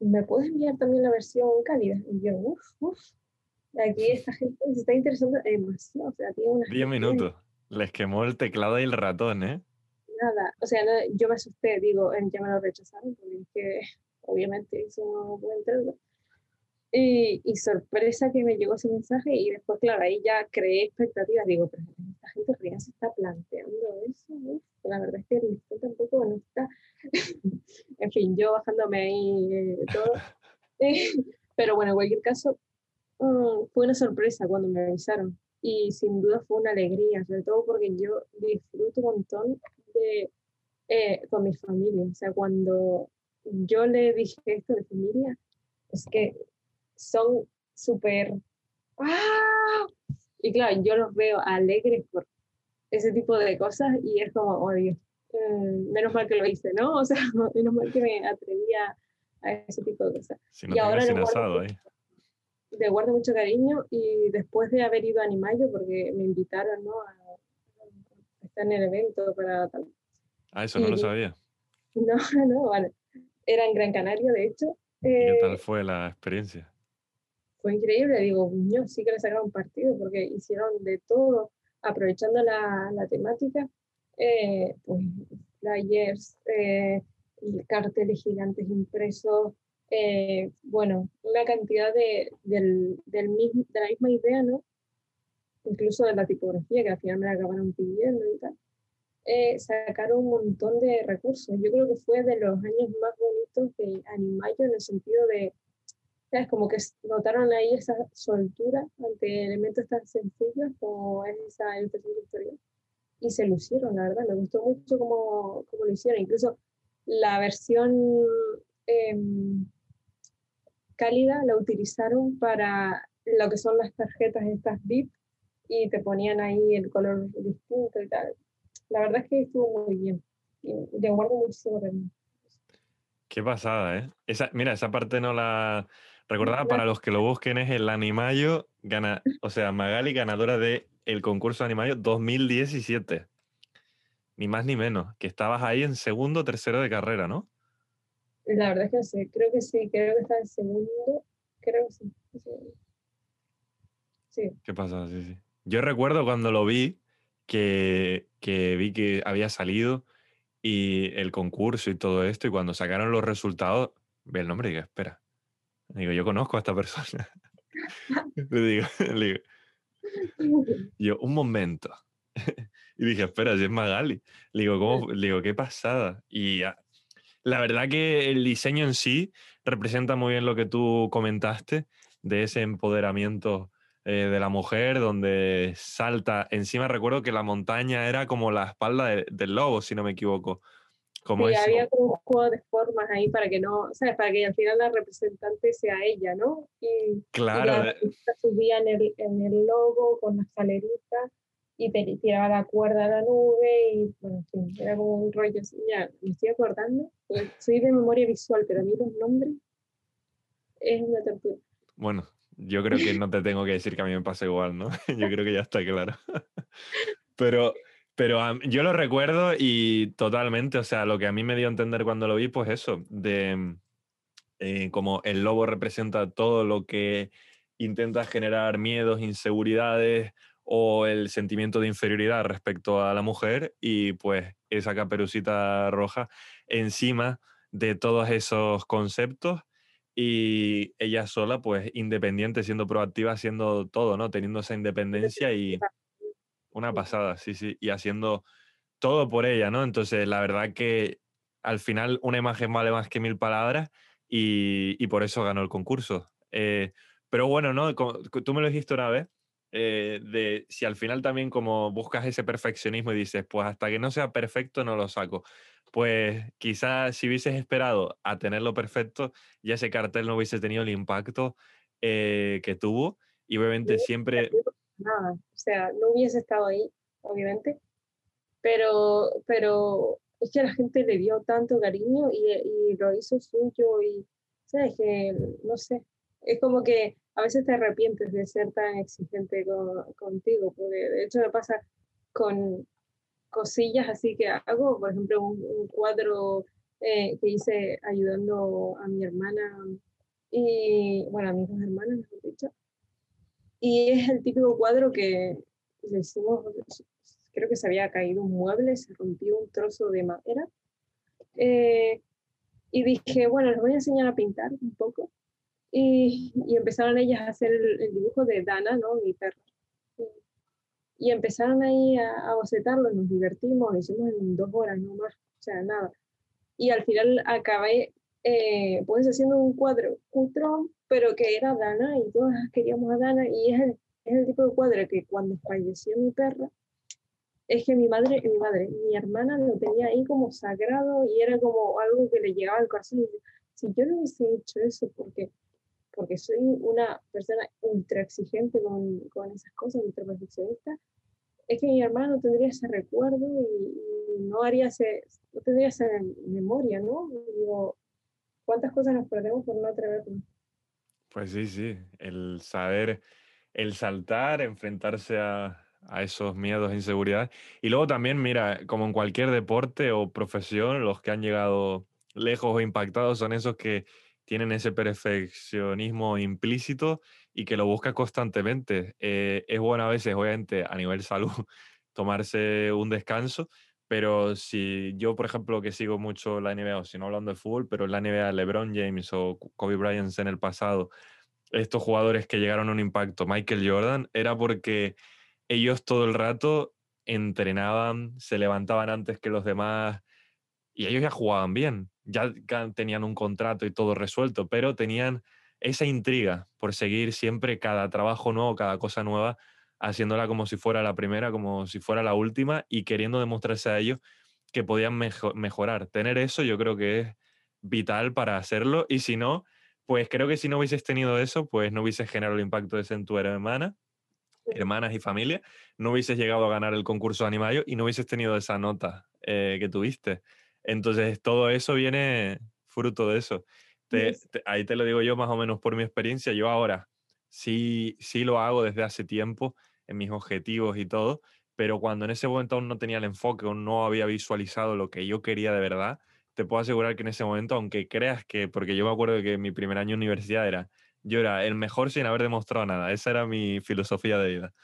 ¿me puedes enviar también la versión cálida? Y yo, uff, uff, aquí esta gente se está interesando demasiado. O sea, tiene una 10 minutos. Les quemó el teclado y el ratón, ¿eh? Nada, o sea, yo me asusté, digo, ya me lo rechazaron, porque es que obviamente eso no puede entrar. Y, y, sorpresa que me llegó ese mensaje y después, claro, ahí ya creé expectativas. Digo, pero esta gente ya se está planteando eso. La verdad es que el tampoco no está. en fin, yo bajándome ahí eh, todo. pero bueno, en cualquier caso, fue una sorpresa cuando me avisaron. Y sin duda fue una alegría, sobre todo porque yo disfruto un montón de, eh, con mi familia. O sea, cuando yo le dije esto de familia, es que son súper... ¡Ah! Y claro, yo los veo alegres por ese tipo de cosas y es como, oh Dios, mm, menos mal que lo hice, ¿no? O sea, menos mal que me atrevía a ese tipo de cosas. y ahora le guardo, le guardo mucho cariño y después de haber ido a Animayo, porque me invitaron ¿no? a, estar en el evento para tal. Ah, eso no lo sabía. No, no, vale. Era en Gran Canaria, de hecho. ¿Qué tal eh, fue la experiencia? Fue increíble, digo, yo sí que le sacaron partido porque hicieron de todo, aprovechando la, la temática, eh, pues flyers, eh, carteles gigantes impresos, eh, bueno, una cantidad de, del, del mismo, de la misma idea, ¿no? Incluso de la tipografía, que al final me la acabaron pidiendo y tal. Eh, sacaron un montón de recursos. Yo creo que fue de los años más bonitos de Animayo en el sentido de, ¿sabes? Como que notaron ahí esa soltura ante elementos tan sencillos como es esa impresión victoriana. Y se lucieron, la verdad. Me gustó mucho cómo, cómo lo hicieron. Incluso la versión em, cálida la utilizaron para lo que son las tarjetas estas VIP y te ponían ahí el color distinto y tal la verdad es que estuvo muy bien. Y le guardo muchísimo mí. Qué pasada, ¿eh? Esa, mira, esa parte no la recordaba. Para los que lo busquen, es el Animayo, gana, o sea, Magali, ganadora del el concurso Animayo 2017. Ni más ni menos. Que estabas ahí en segundo tercero de carrera, ¿no? La verdad es que sí, creo que sí, creo que está en segundo. Creo que sí. Sí. ¿Qué pasa? Sí, sí. Yo recuerdo cuando lo vi, que, que vi que había salido y el concurso y todo esto, y cuando sacaron los resultados, ve el nombre y digo, espera. Digo, yo conozco a esta persona. le, digo, le digo, yo, un momento. y dije, espera, si es Magali. Le digo, ¿cómo? Le digo, qué pasada. Y la verdad que el diseño en sí representa muy bien lo que tú comentaste de ese empoderamiento eh, de la mujer, donde salta. Encima recuerdo que la montaña era como la espalda del lobo, si no me equivoco. Como sí, había como un juego de formas ahí para que no, ¿sabes? Para que al final la representante sea ella, ¿no? Y, claro. Y la subía en el, en el logo con la escalerita y te tiraba la cuerda a la nube y bueno, sí, era como un rollo así. Ya, me estoy acordando, pues soy de memoria visual, pero a mí los nombres es una tortura. Bueno, yo creo que no te tengo que decir que a mí me pasa igual, ¿no? Yo creo que ya está claro. Pero, pero yo lo recuerdo y totalmente, o sea, lo que a mí me dio a entender cuando lo vi, pues eso, de eh, como el lobo representa todo lo que intenta generar miedos, inseguridades o el sentimiento de inferioridad respecto a la mujer y pues esa caperucita roja encima de todos esos conceptos y ella sola, pues independiente, siendo proactiva, haciendo todo, ¿no? Teniendo esa independencia y una pasada, sí, sí, y haciendo todo por ella, ¿no? Entonces, la verdad que al final una imagen vale más que mil palabras y, por eso ganó el concurso. Eh, pero bueno, ¿no? tú me lo dijiste una vez, eh, de si al final también como buscas ese perfeccionismo y dices, pues hasta que no sea perfecto no lo saco pues quizás si hubieses esperado a tenerlo perfecto, ya ese cartel no hubiese tenido el impacto eh, que tuvo y obviamente siempre... Nada, o sea, no hubiese estado ahí, obviamente, pero, pero es que la gente le dio tanto cariño y, y lo hizo suyo y, ¿sabes? Que, no sé, es como que a veces te arrepientes de ser tan exigente contigo, porque de hecho me pasa con, cosillas así que hago, por ejemplo, un, cuadro eh, que hice ayudando a mi hermana y, bueno, a mis dos hermanas, mejor dicho. Y es el típico cuadro que le hicimos, creo que se había caído un mueble, se rompió un trozo de madera. Eh, y dije, bueno, les voy a enseñar a pintar un poco. Y, y empezaron ellas a hacer el, dibujo de Dana, ¿no? Mi perro. Y empezaron ahí a, a bocetarlo, nos divertimos, lo hicimos en dos horas, no más, o sea, nada. Y al final acabé, eh, pues haciendo un cuadro cutrón, pero que era Dana y todas queríamos a Dana y es el, es el tipo de cuadro que cuando falleció mi perra, es que mi madre, mi madre, mi hermana lo tenía ahí como sagrado y era como algo que le llegaba al corazón. Si yo no hubiese hecho eso porque, porque soy una persona ultra exigente con, con esas cosas, ultra perfeccionista, es que mi hermana no tendría ese recuerdo y, no haría ese, no tendría esa memoria, ¿no? digo, ¿cuántas cosas nos perdemos por no atrevernos? Pues sí, sí, el saber, el saltar, enfrentarse a, a esos miedos e inseguridades. Y luego también, mira, como en cualquier deporte o profesión, los que han llegado lejos o impactados son esos que tienen ese perfeccionismo implícito y que lo buscan constantemente. Eh, es bueno a veces, obviamente, a nivel salud, tomarse un descanso, pero si yo, por ejemplo, que sigo mucho la NBA, o si no hablando de fútbol, pero la NBA, LeBron James o Kobe Bryant en el pasado, estos jugadores que llegaron a un impacto, Michael Jordan, era porque ellos todo el rato entrenaban, se levantaban antes que los demás y ellos ya jugaban bien, ya tenían un contrato y todo resuelto, pero tenían esa intriga por seguir siempre cada trabajo nuevo, cada cosa nueva, haciéndola como si fuera la primera, como si fuera la última y queriendo demostrarse a ellos que podían mejorar. Tener eso yo creo que es vital para hacerlo y si no, pues creo que si no hubieses tenido eso, pues no hubieses generado el impacto de ese en tu hermana hermanas y familia, no hubieses llegado a ganar el concurso de Animayo y no hubieses tenido esa nota eh, que tuviste. Entonces, todo eso viene fruto de eso. ahí te lo digo yo más o menos por mi experiencia. Yo ahora sí, sí lo hago desde hace tiempo en mis objetivos y todo, pero cuando en ese momento aún no tenía el enfoque, o no había visualizado lo que yo quería de verdad, te puedo asegurar que en ese momento, aunque creas que, porque yo me acuerdo que mi primer año de universidad era, yo era el mejor sin haber demostrado nada. Esa era mi filosofía de vida.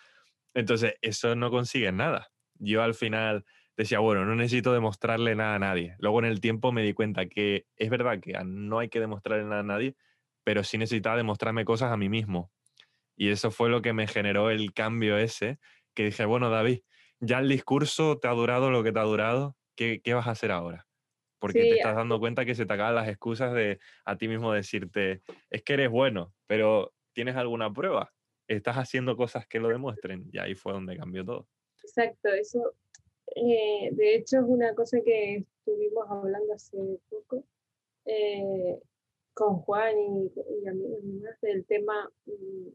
Entonces, eso no consigue nada. Yo al final decía, bueno, no necesito demostrarle nada a nadie. Luego en el tiempo me di cuenta que es verdad que no hay que demostrarle nada a nadie, pero sí necesitaba demostrarme cosas a mí mismo. Y eso fue lo que me generó el cambio ese, que dije, bueno, David, ya el discurso te ha durado lo que te ha durado, ¿qué, qué vas a hacer ahora? porque te estás dando cuenta que se te acaban las excusas de a ti mismo decirte, es que eres bueno, pero ¿tienes alguna prueba? Estás haciendo cosas que lo demuestren y ahí fue donde cambió todo. Exacto, eso eh, de hecho es una cosa que estuvimos hablando hace poco eh, con Juan y, y amigos del tema mm,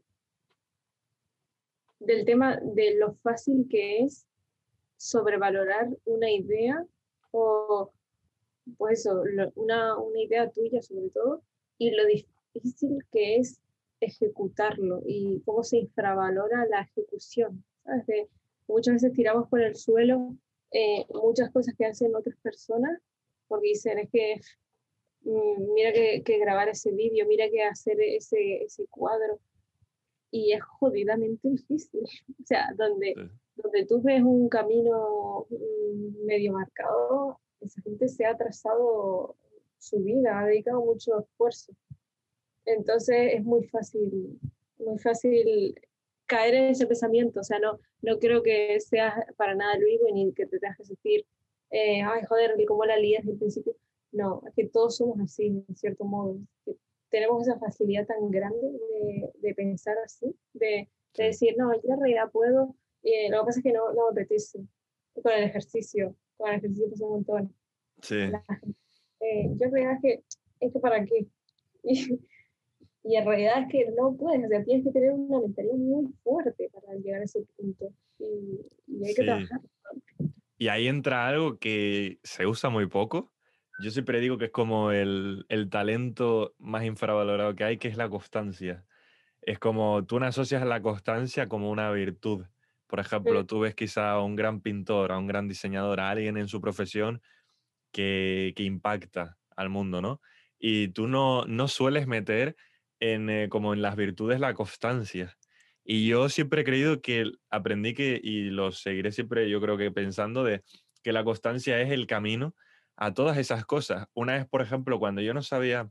del tema de lo fácil que es sobrevalorar una idea o pues eso, una, una idea tuya sobre todo, y lo difícil que es ejecutarlo y cómo se infravalora la ejecución. ¿sabes? muchas veces tiramos por el suelo eh, muchas cosas que hacen otras personas porque dicen es que mm, mira que, que, grabar ese vídeo, mira que hacer ese, ese cuadro y es jodidamente difícil. O sea, donde, donde tú ves un camino mm, medio marcado, esa gente se ha trazado su vida, ha dedicado mucho esfuerzo. Entonces es muy fácil, muy fácil caer en ese pensamiento. O sea, no, no creo que sea para nada luego ni que te tengas que sentir, eh, ay, joder, cómo la lías desde el principio. No, es que todos somos así, en cierto modo. Tenemos esa facilidad tan grande de, de pensar así, de, de, decir, no, yo en realidad puedo. Eh, lo que pasa es que no, no me apetece con el ejercicio con el ejercicio pasa un montón. Sí. Eh, yo creo que, ¿esto para qué? Y, en realidad es que no puedes, o sea, tienes que tener una mentalidad muy fuerte para llegar a ese punto. Y, hay que trabajar. Y ahí entra algo que se usa muy poco. Yo siempre digo que es como el, el talento más infravalorado que hay, que es la constancia. Es como tú no asocias la constancia como una virtud. Por ejemplo, tú ves quizá a un gran pintor, a un gran diseñador, a alguien en su profesión que, que impacta al mundo, ¿no? Y tú no, no sueles meter en, eh, como en las virtudes la constancia. Y yo siempre he creído que aprendí que, y lo seguiré siempre, yo creo que pensando de que la constancia es el camino a todas esas cosas. Una vez, por ejemplo, cuando yo no sabía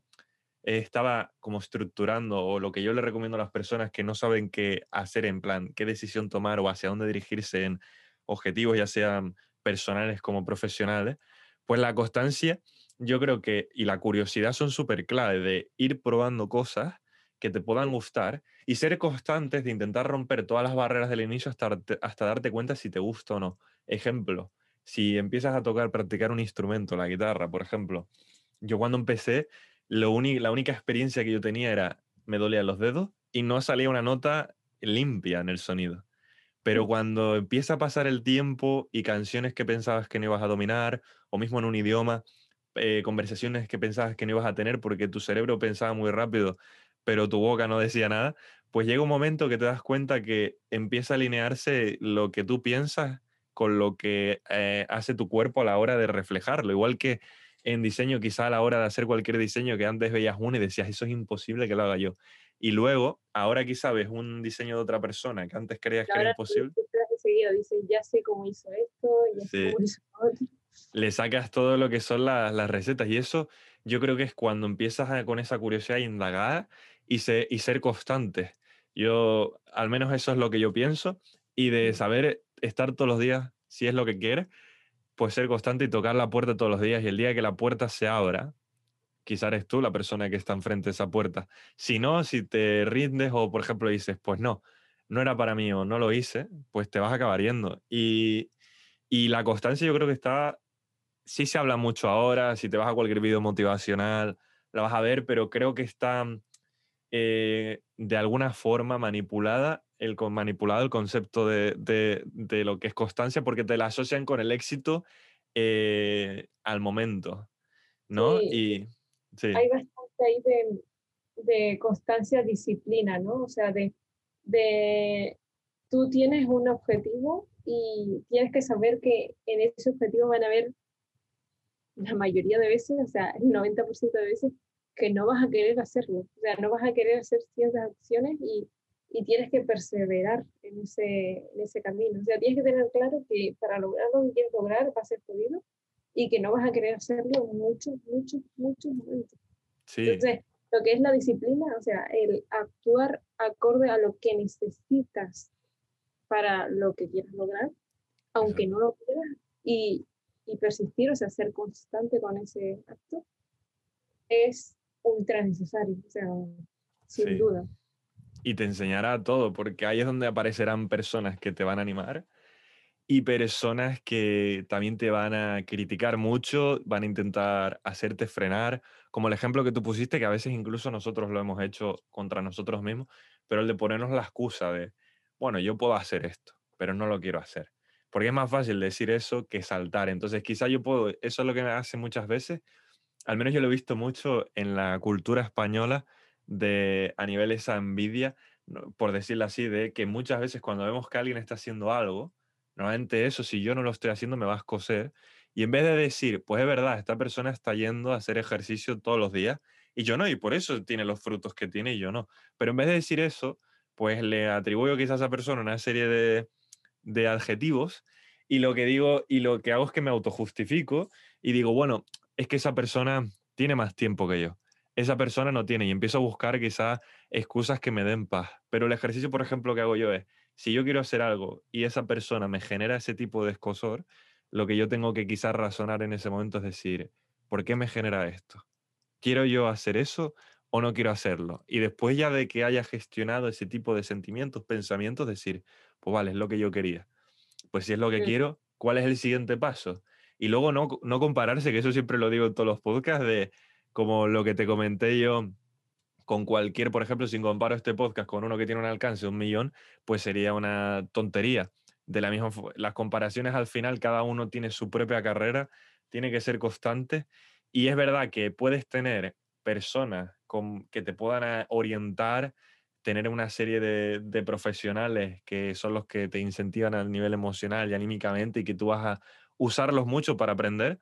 estaba como estructurando o lo que yo le recomiendo a las personas que no saben qué hacer en plan, qué decisión tomar o hacia dónde dirigirse en objetivos, ya sean personales como profesionales, pues la constancia yo creo que y la curiosidad son súper clave de ir probando cosas que te puedan gustar y ser constantes de intentar romper todas las barreras del inicio hasta, hasta darte cuenta si te gusta o no. Ejemplo, si empiezas a tocar, practicar un instrumento, la guitarra, por ejemplo. Yo cuando empecé, lo la única experiencia que yo tenía era, me dolían los dedos y no salía una nota limpia en el sonido. Pero cuando empieza a pasar el tiempo y canciones que pensabas que no ibas a dominar, o mismo en un idioma, eh, conversaciones que pensabas que no ibas a tener porque tu cerebro pensaba muy rápido, pero tu boca no decía nada, pues llega un momento que te das cuenta que empieza a alinearse lo que tú piensas con lo que eh, hace tu cuerpo a la hora de reflejarlo. Igual que en diseño, quizá a la hora de hacer cualquier diseño que antes veías uno y decías, eso es imposible que lo haga yo. Y luego, ahora quizá ves un diseño de otra persona que antes creías que era imposible. Dices, ya sé cómo hizo esto, ya sé cómo hizo otro. Le sacas todo lo que son las recetas y eso yo creo que es cuando empiezas con esa curiosidad a indagar y, y ser constante. Yo, al menos eso es lo que yo pienso, y de saber estar todos los días, si es lo que quieres, pues ser constante y tocar la puerta todos los días, y el día que la puerta se abra, quizá eres tú la persona que está enfrente de esa puerta. Si no, si te rindes o, por ejemplo, dices, pues no, no era para mí o no lo hice, pues te vas a acabar yendo. Y, y la constancia yo creo que está, sí se habla mucho ahora, si te vas a cualquier vídeo motivacional, la vas a ver, pero creo que está eh, de alguna forma manipulada el, manipulado el concepto de, de, lo que es constancia porque te la asocian con el éxito eh, al momento, ¿no? Y, Hay bastante ahí de, de, constancia, disciplina, ¿no? O sea, de, de tú tienes un objetivo y tienes que saber que en ese objetivo van a haber la mayoría de veces, o sea, el 90% de veces, que no vas a querer hacerlo. O sea, no vas a querer hacer ciertas acciones y, y tienes que perseverar en ese, en ese camino. O sea, tienes que tener claro que para lograr lo que quieres lograr va a ser jodido y que no vas a querer hacerlo muchos, muchos, muchos momentos. Sí. Entonces, lo que es la disciplina, o sea, el actuar acorde a lo que necesitas para lo que quieras lograr, aunque no lo quieras, y, y persistir, o sea, ser constante con ese acto, es ultra necesario, o sea, sin duda. Y te enseñará todo, porque ahí es donde aparecerán personas que te van a animar y personas que también te van a criticar mucho, van a intentar hacerte frenar, como el ejemplo que tú pusiste, que a veces incluso nosotros lo hemos hecho contra nosotros mismos, pero el de ponernos la excusa de, bueno, yo puedo hacer esto, pero no lo quiero hacer. Porque es más fácil decir eso que saltar. Entonces, quizá yo puedo, eso es lo que me hace muchas veces, al menos yo lo he visto mucho en la cultura española de a nivel esa envidia, por decirlo así, de que muchas veces cuando vemos que alguien está haciendo algo, normalmente eso, si yo no lo estoy haciendo, me va a escocer. Y en vez de decir, pues es verdad, esta persona está yendo a hacer ejercicio todos los días y yo no, y por eso tiene los frutos que tiene y yo no. Pero en vez de decir eso, pues le atribuyo quizás a esa persona una serie de, de adjetivos y lo que digo y lo que hago es que me autojustifico y digo, bueno, es que esa persona tiene más tiempo que yo. Esa persona no tiene y empiezo a buscar quizás excusas que me den paz. Pero el ejercicio, por ejemplo, que hago yo es, si yo quiero hacer algo y esa persona me genera ese tipo de escosor, lo que yo tengo que quizás razonar en ese momento es decir, ¿por qué me genera esto? ¿Quiero yo hacer eso o no quiero hacerlo? Y después ya de que haya gestionado ese tipo de sentimientos, pensamientos, decir, pues vale, es lo que yo quería. Pues si es lo que quiero, ¿cuál es el siguiente paso? Y luego no, no compararse, que eso siempre lo digo en todos los podcasts, de como lo que te comenté yo con cualquier, por ejemplo, si comparo este podcast con uno que tiene un alcance de un millón, pues sería una tontería. De la misma las comparaciones al final, cada uno tiene su propia carrera, tiene que ser constante. Y es verdad que puedes tener personas con, que te puedan orientar, tener una serie de, profesionales que son los que te incentivan a nivel emocional y anímicamente y que tú vas a usarlos mucho para aprender,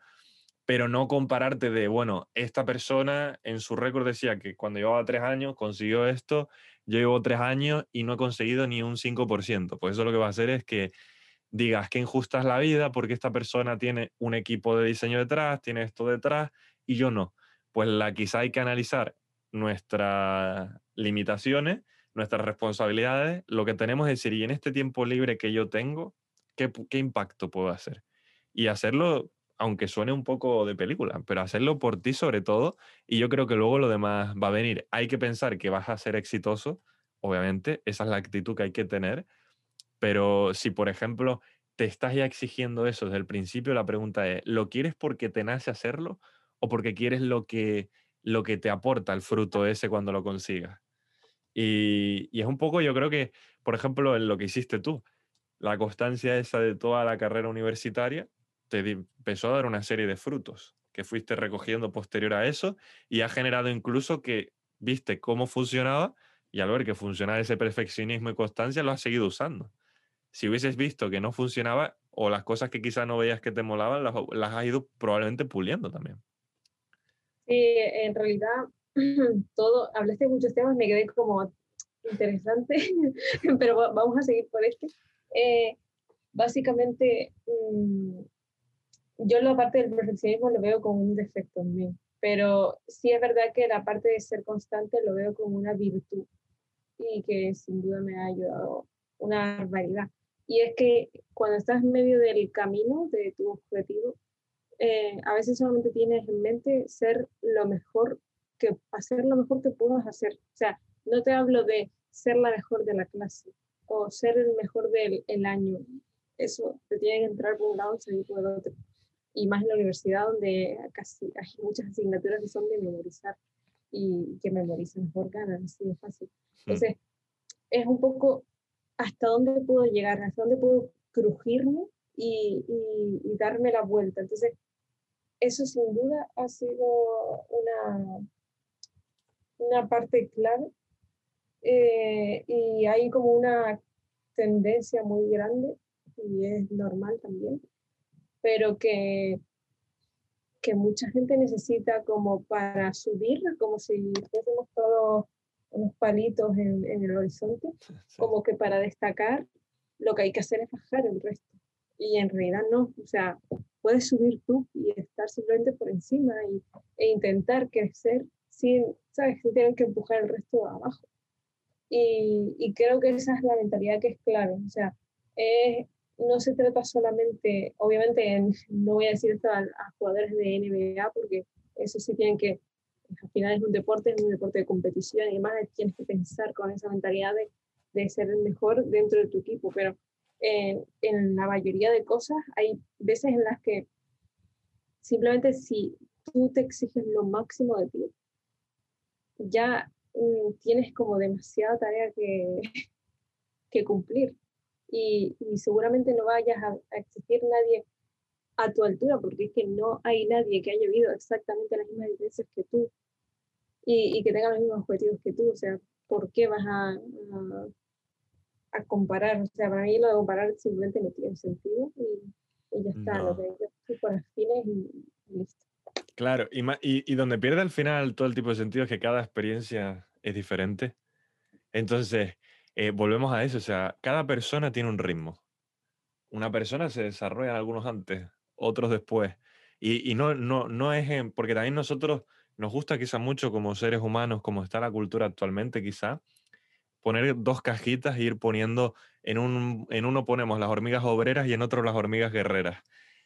pero no compararte de, bueno, esta persona en su récord decía que cuando llevaba tres años consiguió esto, yo llevo tres años y no he conseguido ni un 5%. Pues eso lo que va a hacer es que digas que injusta es la vida porque esta persona tiene un equipo de diseño detrás, tiene esto detrás y yo no. Pues la quizá hay que analizar nuestras limitaciones, nuestras responsabilidades, lo que tenemos es decir, y en este tiempo libre que yo tengo, ¿qué, qué impacto puedo hacer? Y hacerlo, aunque suene un poco de película, pero hacerlo por ti sobre todo, y yo creo que luego lo demás va a venir. Hay que pensar que vas a ser exitoso, obviamente, esa es la actitud que hay que tener, pero si, por ejemplo, te estás ya exigiendo eso desde el principio, la pregunta es, ¿lo quieres porque te nace hacerlo o porque quieres lo que, lo que te aporta el fruto ese cuando lo consigas? Y, es un poco, yo creo que, por ejemplo, en lo que hiciste tú, la constancia esa de toda la carrera universitaria te empezó a dar una serie de frutos que fuiste recogiendo posterior a eso y ha generado incluso que viste cómo funcionaba y al ver que funcionaba ese perfeccionismo y constancia lo has seguido usando. Si hubieses visto que no funcionaba o las cosas que quizás no veías que te molaban, las has ido probablemente puliendo también. Sí, en realidad todo, hablaste de muchos temas, me quedé como interesante, pero vamos a seguir por este. Eh, básicamente, mm, yo la parte del perfeccionismo lo veo como un defecto en mí, pero sí es verdad que la parte de ser constante lo veo como una virtud y que sin duda me ha ayudado una barbaridad. Y es que cuando estás en medio del camino de tu objetivo, eh, a veces solamente tienes en mente ser lo mejor que hacer lo mejor que puedas hacer. O sea, no te hablo de ser la mejor de la clase o ser el mejor del el año. Eso te tiene que entrar por un lado y salir por el otro. Y más en la universidad donde casi hay muchas asignaturas que son de memorizar y que memorizan mejor ganan, así de fácil. Hmm. Entonces, es un poco hasta dónde puedo llegar, hasta dónde puedo crujirme y, y, darme la vuelta. Entonces, eso sin duda ha sido una, una parte clave eh, y hay como una tendencia muy grande y es normal también, pero que, que mucha gente necesita como para subir, como si fuésemos todos unos palitos en, en el horizonte, como que para destacar lo que hay que hacer es bajar el resto. Y en realidad no, o sea, puedes subir tú y estar simplemente por encima y, e intentar crecer sin, ¿sabes? Sin tener que empujar el resto abajo. Y, y, creo que esa es la mentalidad que es clave. O sea, no se trata solamente, obviamente no voy a decir esto a, a, jugadores de NBA porque eso sí tienen que al final es un deporte, es un deporte de competición y además tienes que pensar con esa mentalidad de, de ser el mejor dentro de tu equipo, pero en, en la mayoría de cosas hay veces en las que simplemente si tú te exiges lo máximo de ti, ya mm, tienes como demasiada tarea que, que cumplir y, y, seguramente no vayas a, a, existir nadie a tu altura porque es que no hay nadie que haya vivido exactamente las mismas vivencias que tú y, que tenga los mismos objetivos que tú. O sea, ¿por qué vas a, a, comparar? O sea, para mí lo de comparar simplemente no tiene sentido y, ya está. Lo que yo por afines y, listo. Claro, y, y, y donde pierde al final todo el tipo de sentido es que cada experiencia es diferente. Entonces, eh, volvemos a eso, o sea, cada persona tiene un ritmo. Una persona se desarrolla algunos antes, otros después. Y, y no, no, no es porque también nosotros nos gusta quizá mucho como seres humanos, como está la cultura actualmente quizá, poner dos cajitas e ir poniendo, en, un, en uno ponemos las hormigas obreras y en otro las hormigas guerreras.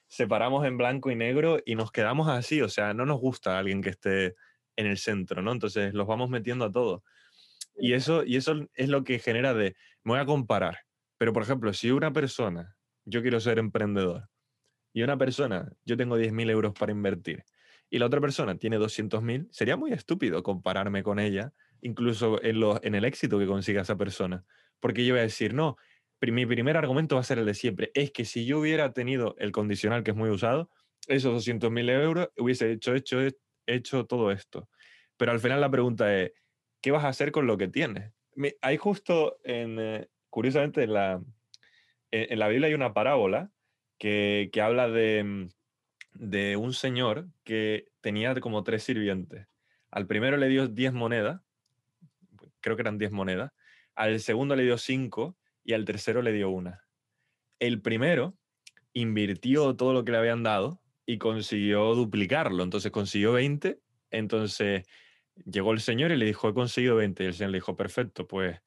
Separamos en blanco y negro y nos quedamos así, o sea, no nos gusta alguien que esté en el centro, ¿no? Entonces los vamos metiendo a todos. Y eso, y eso es lo que genera de, me voy a comparar, pero por ejemplo, si una persona, yo quiero ser emprendedor, y una persona, yo tengo 10.000 euros para invertir, y la otra persona tiene 200.000, sería muy estúpido compararme con ella, incluso en, el éxito que consiga esa persona. Porque yo voy a decir, no, mi primer argumento va a ser el de siempre. Es que si yo hubiera tenido el condicional que es muy usado, esos 200.000 euros, hubiese hecho, hecho, hecho todo esto. Pero al final la pregunta es, ¿qué vas a hacer con lo que tienes? hay justo, en, eh, curiosamente, en la, en, la Biblia hay una parábola que, que habla de mm, de un señor que tenía como tres sirvientes. Al primero le dio 10 monedas, creo que eran 10 monedas, al segundo le dio 5 y al tercero le dio una. El primero invirtió todo lo que le habían dado y consiguió duplicarlo, entonces consiguió 20, entonces Llegó el señor y le dijo, he conseguido 20. Y el señor le dijo, perfecto, pues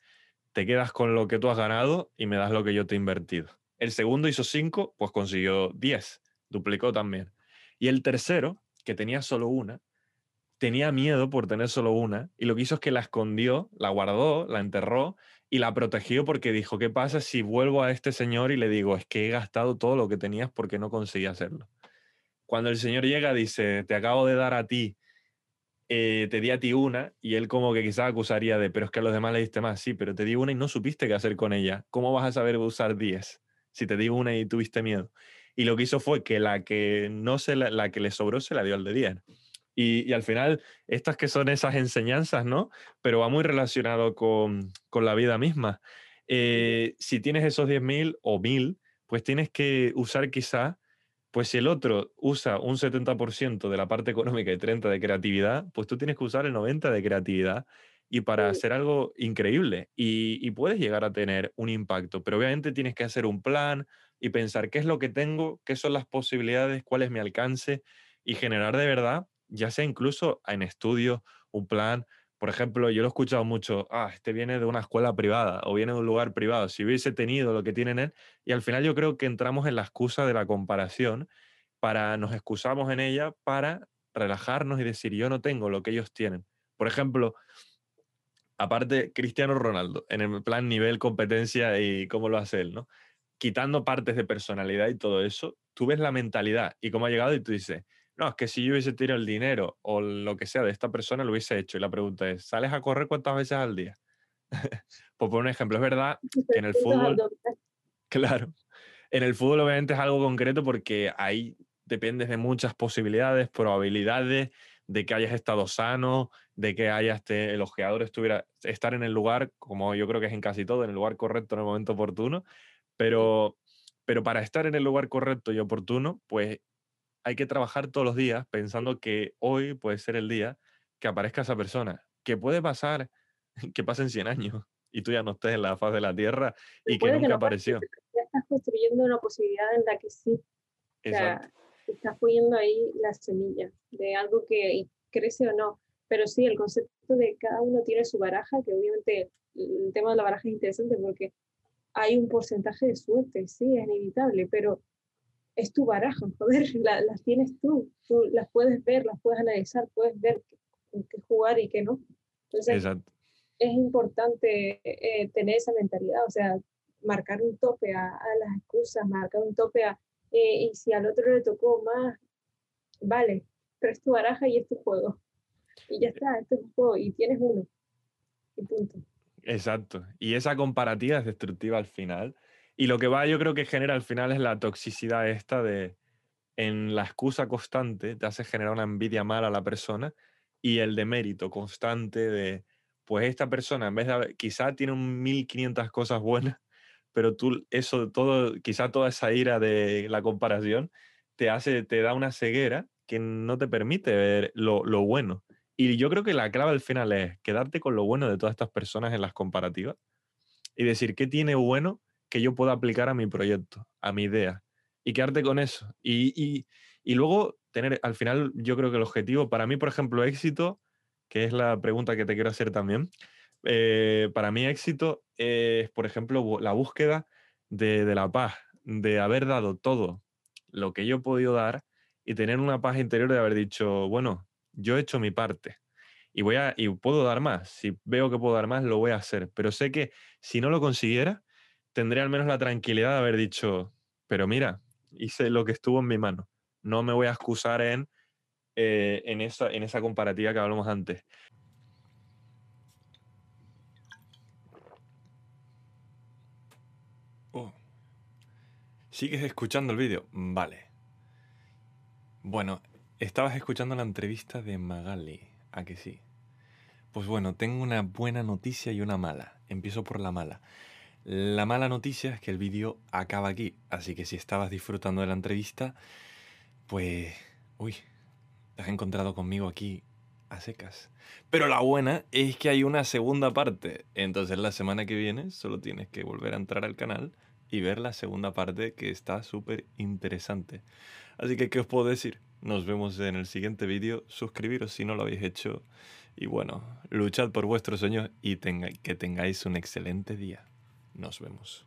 te quedas con lo que tú has ganado y me das lo que yo te he invertido. El segundo hizo 5, pues consiguió 10, duplicó también. Y el tercero, que tenía solo una, tenía miedo por tener solo una y lo que hizo es que la escondió, la guardó, la enterró y la protegió porque dijo, ¿qué pasa si vuelvo a este señor y le digo, es que he gastado todo lo que tenías porque no conseguí hacerlo? Cuando el señor llega, dice, te acabo de dar a ti, eh, te di a ti una y él como que quizás acusaría de, pero es que a los demás le diste más, sí, pero te di una y no supiste qué hacer con ella. ¿Cómo vas a saber usar 10 si te di una y tuviste miedo? Y lo que hizo fue que la que no se la, la que le sobró se la dio al de 10. Y, al final, estas que son esas enseñanzas, ¿no? Pero va muy relacionado con, la vida misma. Eh, si tienes esos 10.000 o 1.000, pues tienes que usar quizá, pues si el otro usa un 70% de la parte económica y 30% de creatividad, pues tú tienes que usar el 90% de creatividad y para hacer algo increíble. Y, y, puedes llegar a tener un impacto, pero obviamente tienes que hacer un plan y pensar qué es lo que tengo, qué son las posibilidades, cuál es mi alcance y generar de verdad ya sea incluso en estudio, un plan. Por ejemplo, yo lo he escuchado mucho, ah, este viene de una escuela privada o viene de un lugar privado, si hubiese tenido lo que tienen él, y al final yo creo que entramos en la excusa de la comparación, para, nos excusamos en ella para relajarnos y decir, yo no tengo lo que ellos tienen. Por ejemplo, aparte, Cristiano Ronaldo, en el plan nivel competencia y cómo lo hace él, ¿no? Quitando partes de personalidad y todo eso, tú ves la mentalidad y cómo ha llegado y tú dices, no, es que si yo hubiese tirado el dinero o lo que sea de esta persona, lo hubiese hecho. Y la pregunta es, ¿sales a correr cuántas veces al día? pues por un ejemplo, es verdad que en el fútbol, claro, en el fútbol obviamente es algo concreto porque ahí dependes de muchas posibilidades, probabilidades de que hayas estado sano, de que hayas el ojeador estuviera, estar en el lugar, como yo creo que es en casi todo, en el lugar correcto en el momento oportuno, pero, pero para estar en el lugar correcto y oportuno, pues hay que trabajar todos los días pensando que hoy puede ser el día que aparezca esa persona, que puede pasar, que pasen 100 años y tú ya no estés en la faz de la Tierra y que nunca apareció. ya estás construyendo una posibilidad en la que sí. O sea, estás poniendo ahí la semilla de algo que crece o no. Pero sí, el concepto de cada uno tiene su baraja, que obviamente el tema de la baraja es interesante porque hay un porcentaje de suerte, sí, es inevitable, pero es tu baraja, joder, las tienes tú, tú las puedes ver, las puedes analizar, puedes ver qué, jugar y qué no. Entonces, es importante eh, tener esa mentalidad, o sea, marcar un tope a, las excusas, marcar un tope a, eh, y si al otro le tocó más, vale, pero es tu baraja y es tu juego. Y ya está, este es un juego y tienes uno. Y punto. Exacto. Y esa comparativa es destructiva al final y lo que va, yo creo que genera al final es la toxicidad esta de, en la excusa constante, te hace generar una envidia mala a la persona y el demérito constante de, pues esta persona, en vez de, quizá tiene un 1500 cosas buenas, pero tú, eso, todo, quizá toda esa ira de la comparación te hace, te da una ceguera que no te permite ver lo, lo bueno. Y yo creo que la clave al final es quedarte con lo bueno de todas estas personas en las comparativas y decir qué tiene bueno que yo pueda aplicar a mi proyecto, a mi idea, y quedarte con eso. Y, luego tener, al final, yo creo que el objetivo, para mí, por ejemplo, éxito, que es la pregunta que te quiero hacer también, eh, para mí éxito es, por ejemplo, la búsqueda de, de la paz, de haber dado todo lo que yo he podido dar y tener una paz interior de haber dicho, bueno, yo he hecho mi parte y voy a y puedo dar más. Si veo que puedo dar más, lo voy a hacer. Pero sé que si no lo consiguiera, tendré al menos la tranquilidad de haber dicho, pero mira, hice lo que estuvo en mi mano. No me voy a excusar en, eh, en, esa, en esa comparativa que hablamos antes. Oh. ¿Sigues escuchando el vídeo? Vale. Bueno, estabas escuchando la entrevista de Magali, ¿a que sí? Pues bueno, tengo una buena noticia y una mala. Empiezo por la mala. La mala noticia es que el vídeo acaba aquí, así que si estabas disfrutando de la entrevista, pues... Uy, te has encontrado conmigo aquí a secas. Pero la buena es que hay una segunda parte, entonces la semana que viene solo tienes que volver a entrar al canal y ver la segunda parte que está súper interesante. Así que, ¿qué os puedo decir? Nos vemos en el siguiente vídeo. Suscribiros si no lo habéis hecho. Y bueno, luchad por vuestros sueños y que tengáis un excelente día. Nos vemos.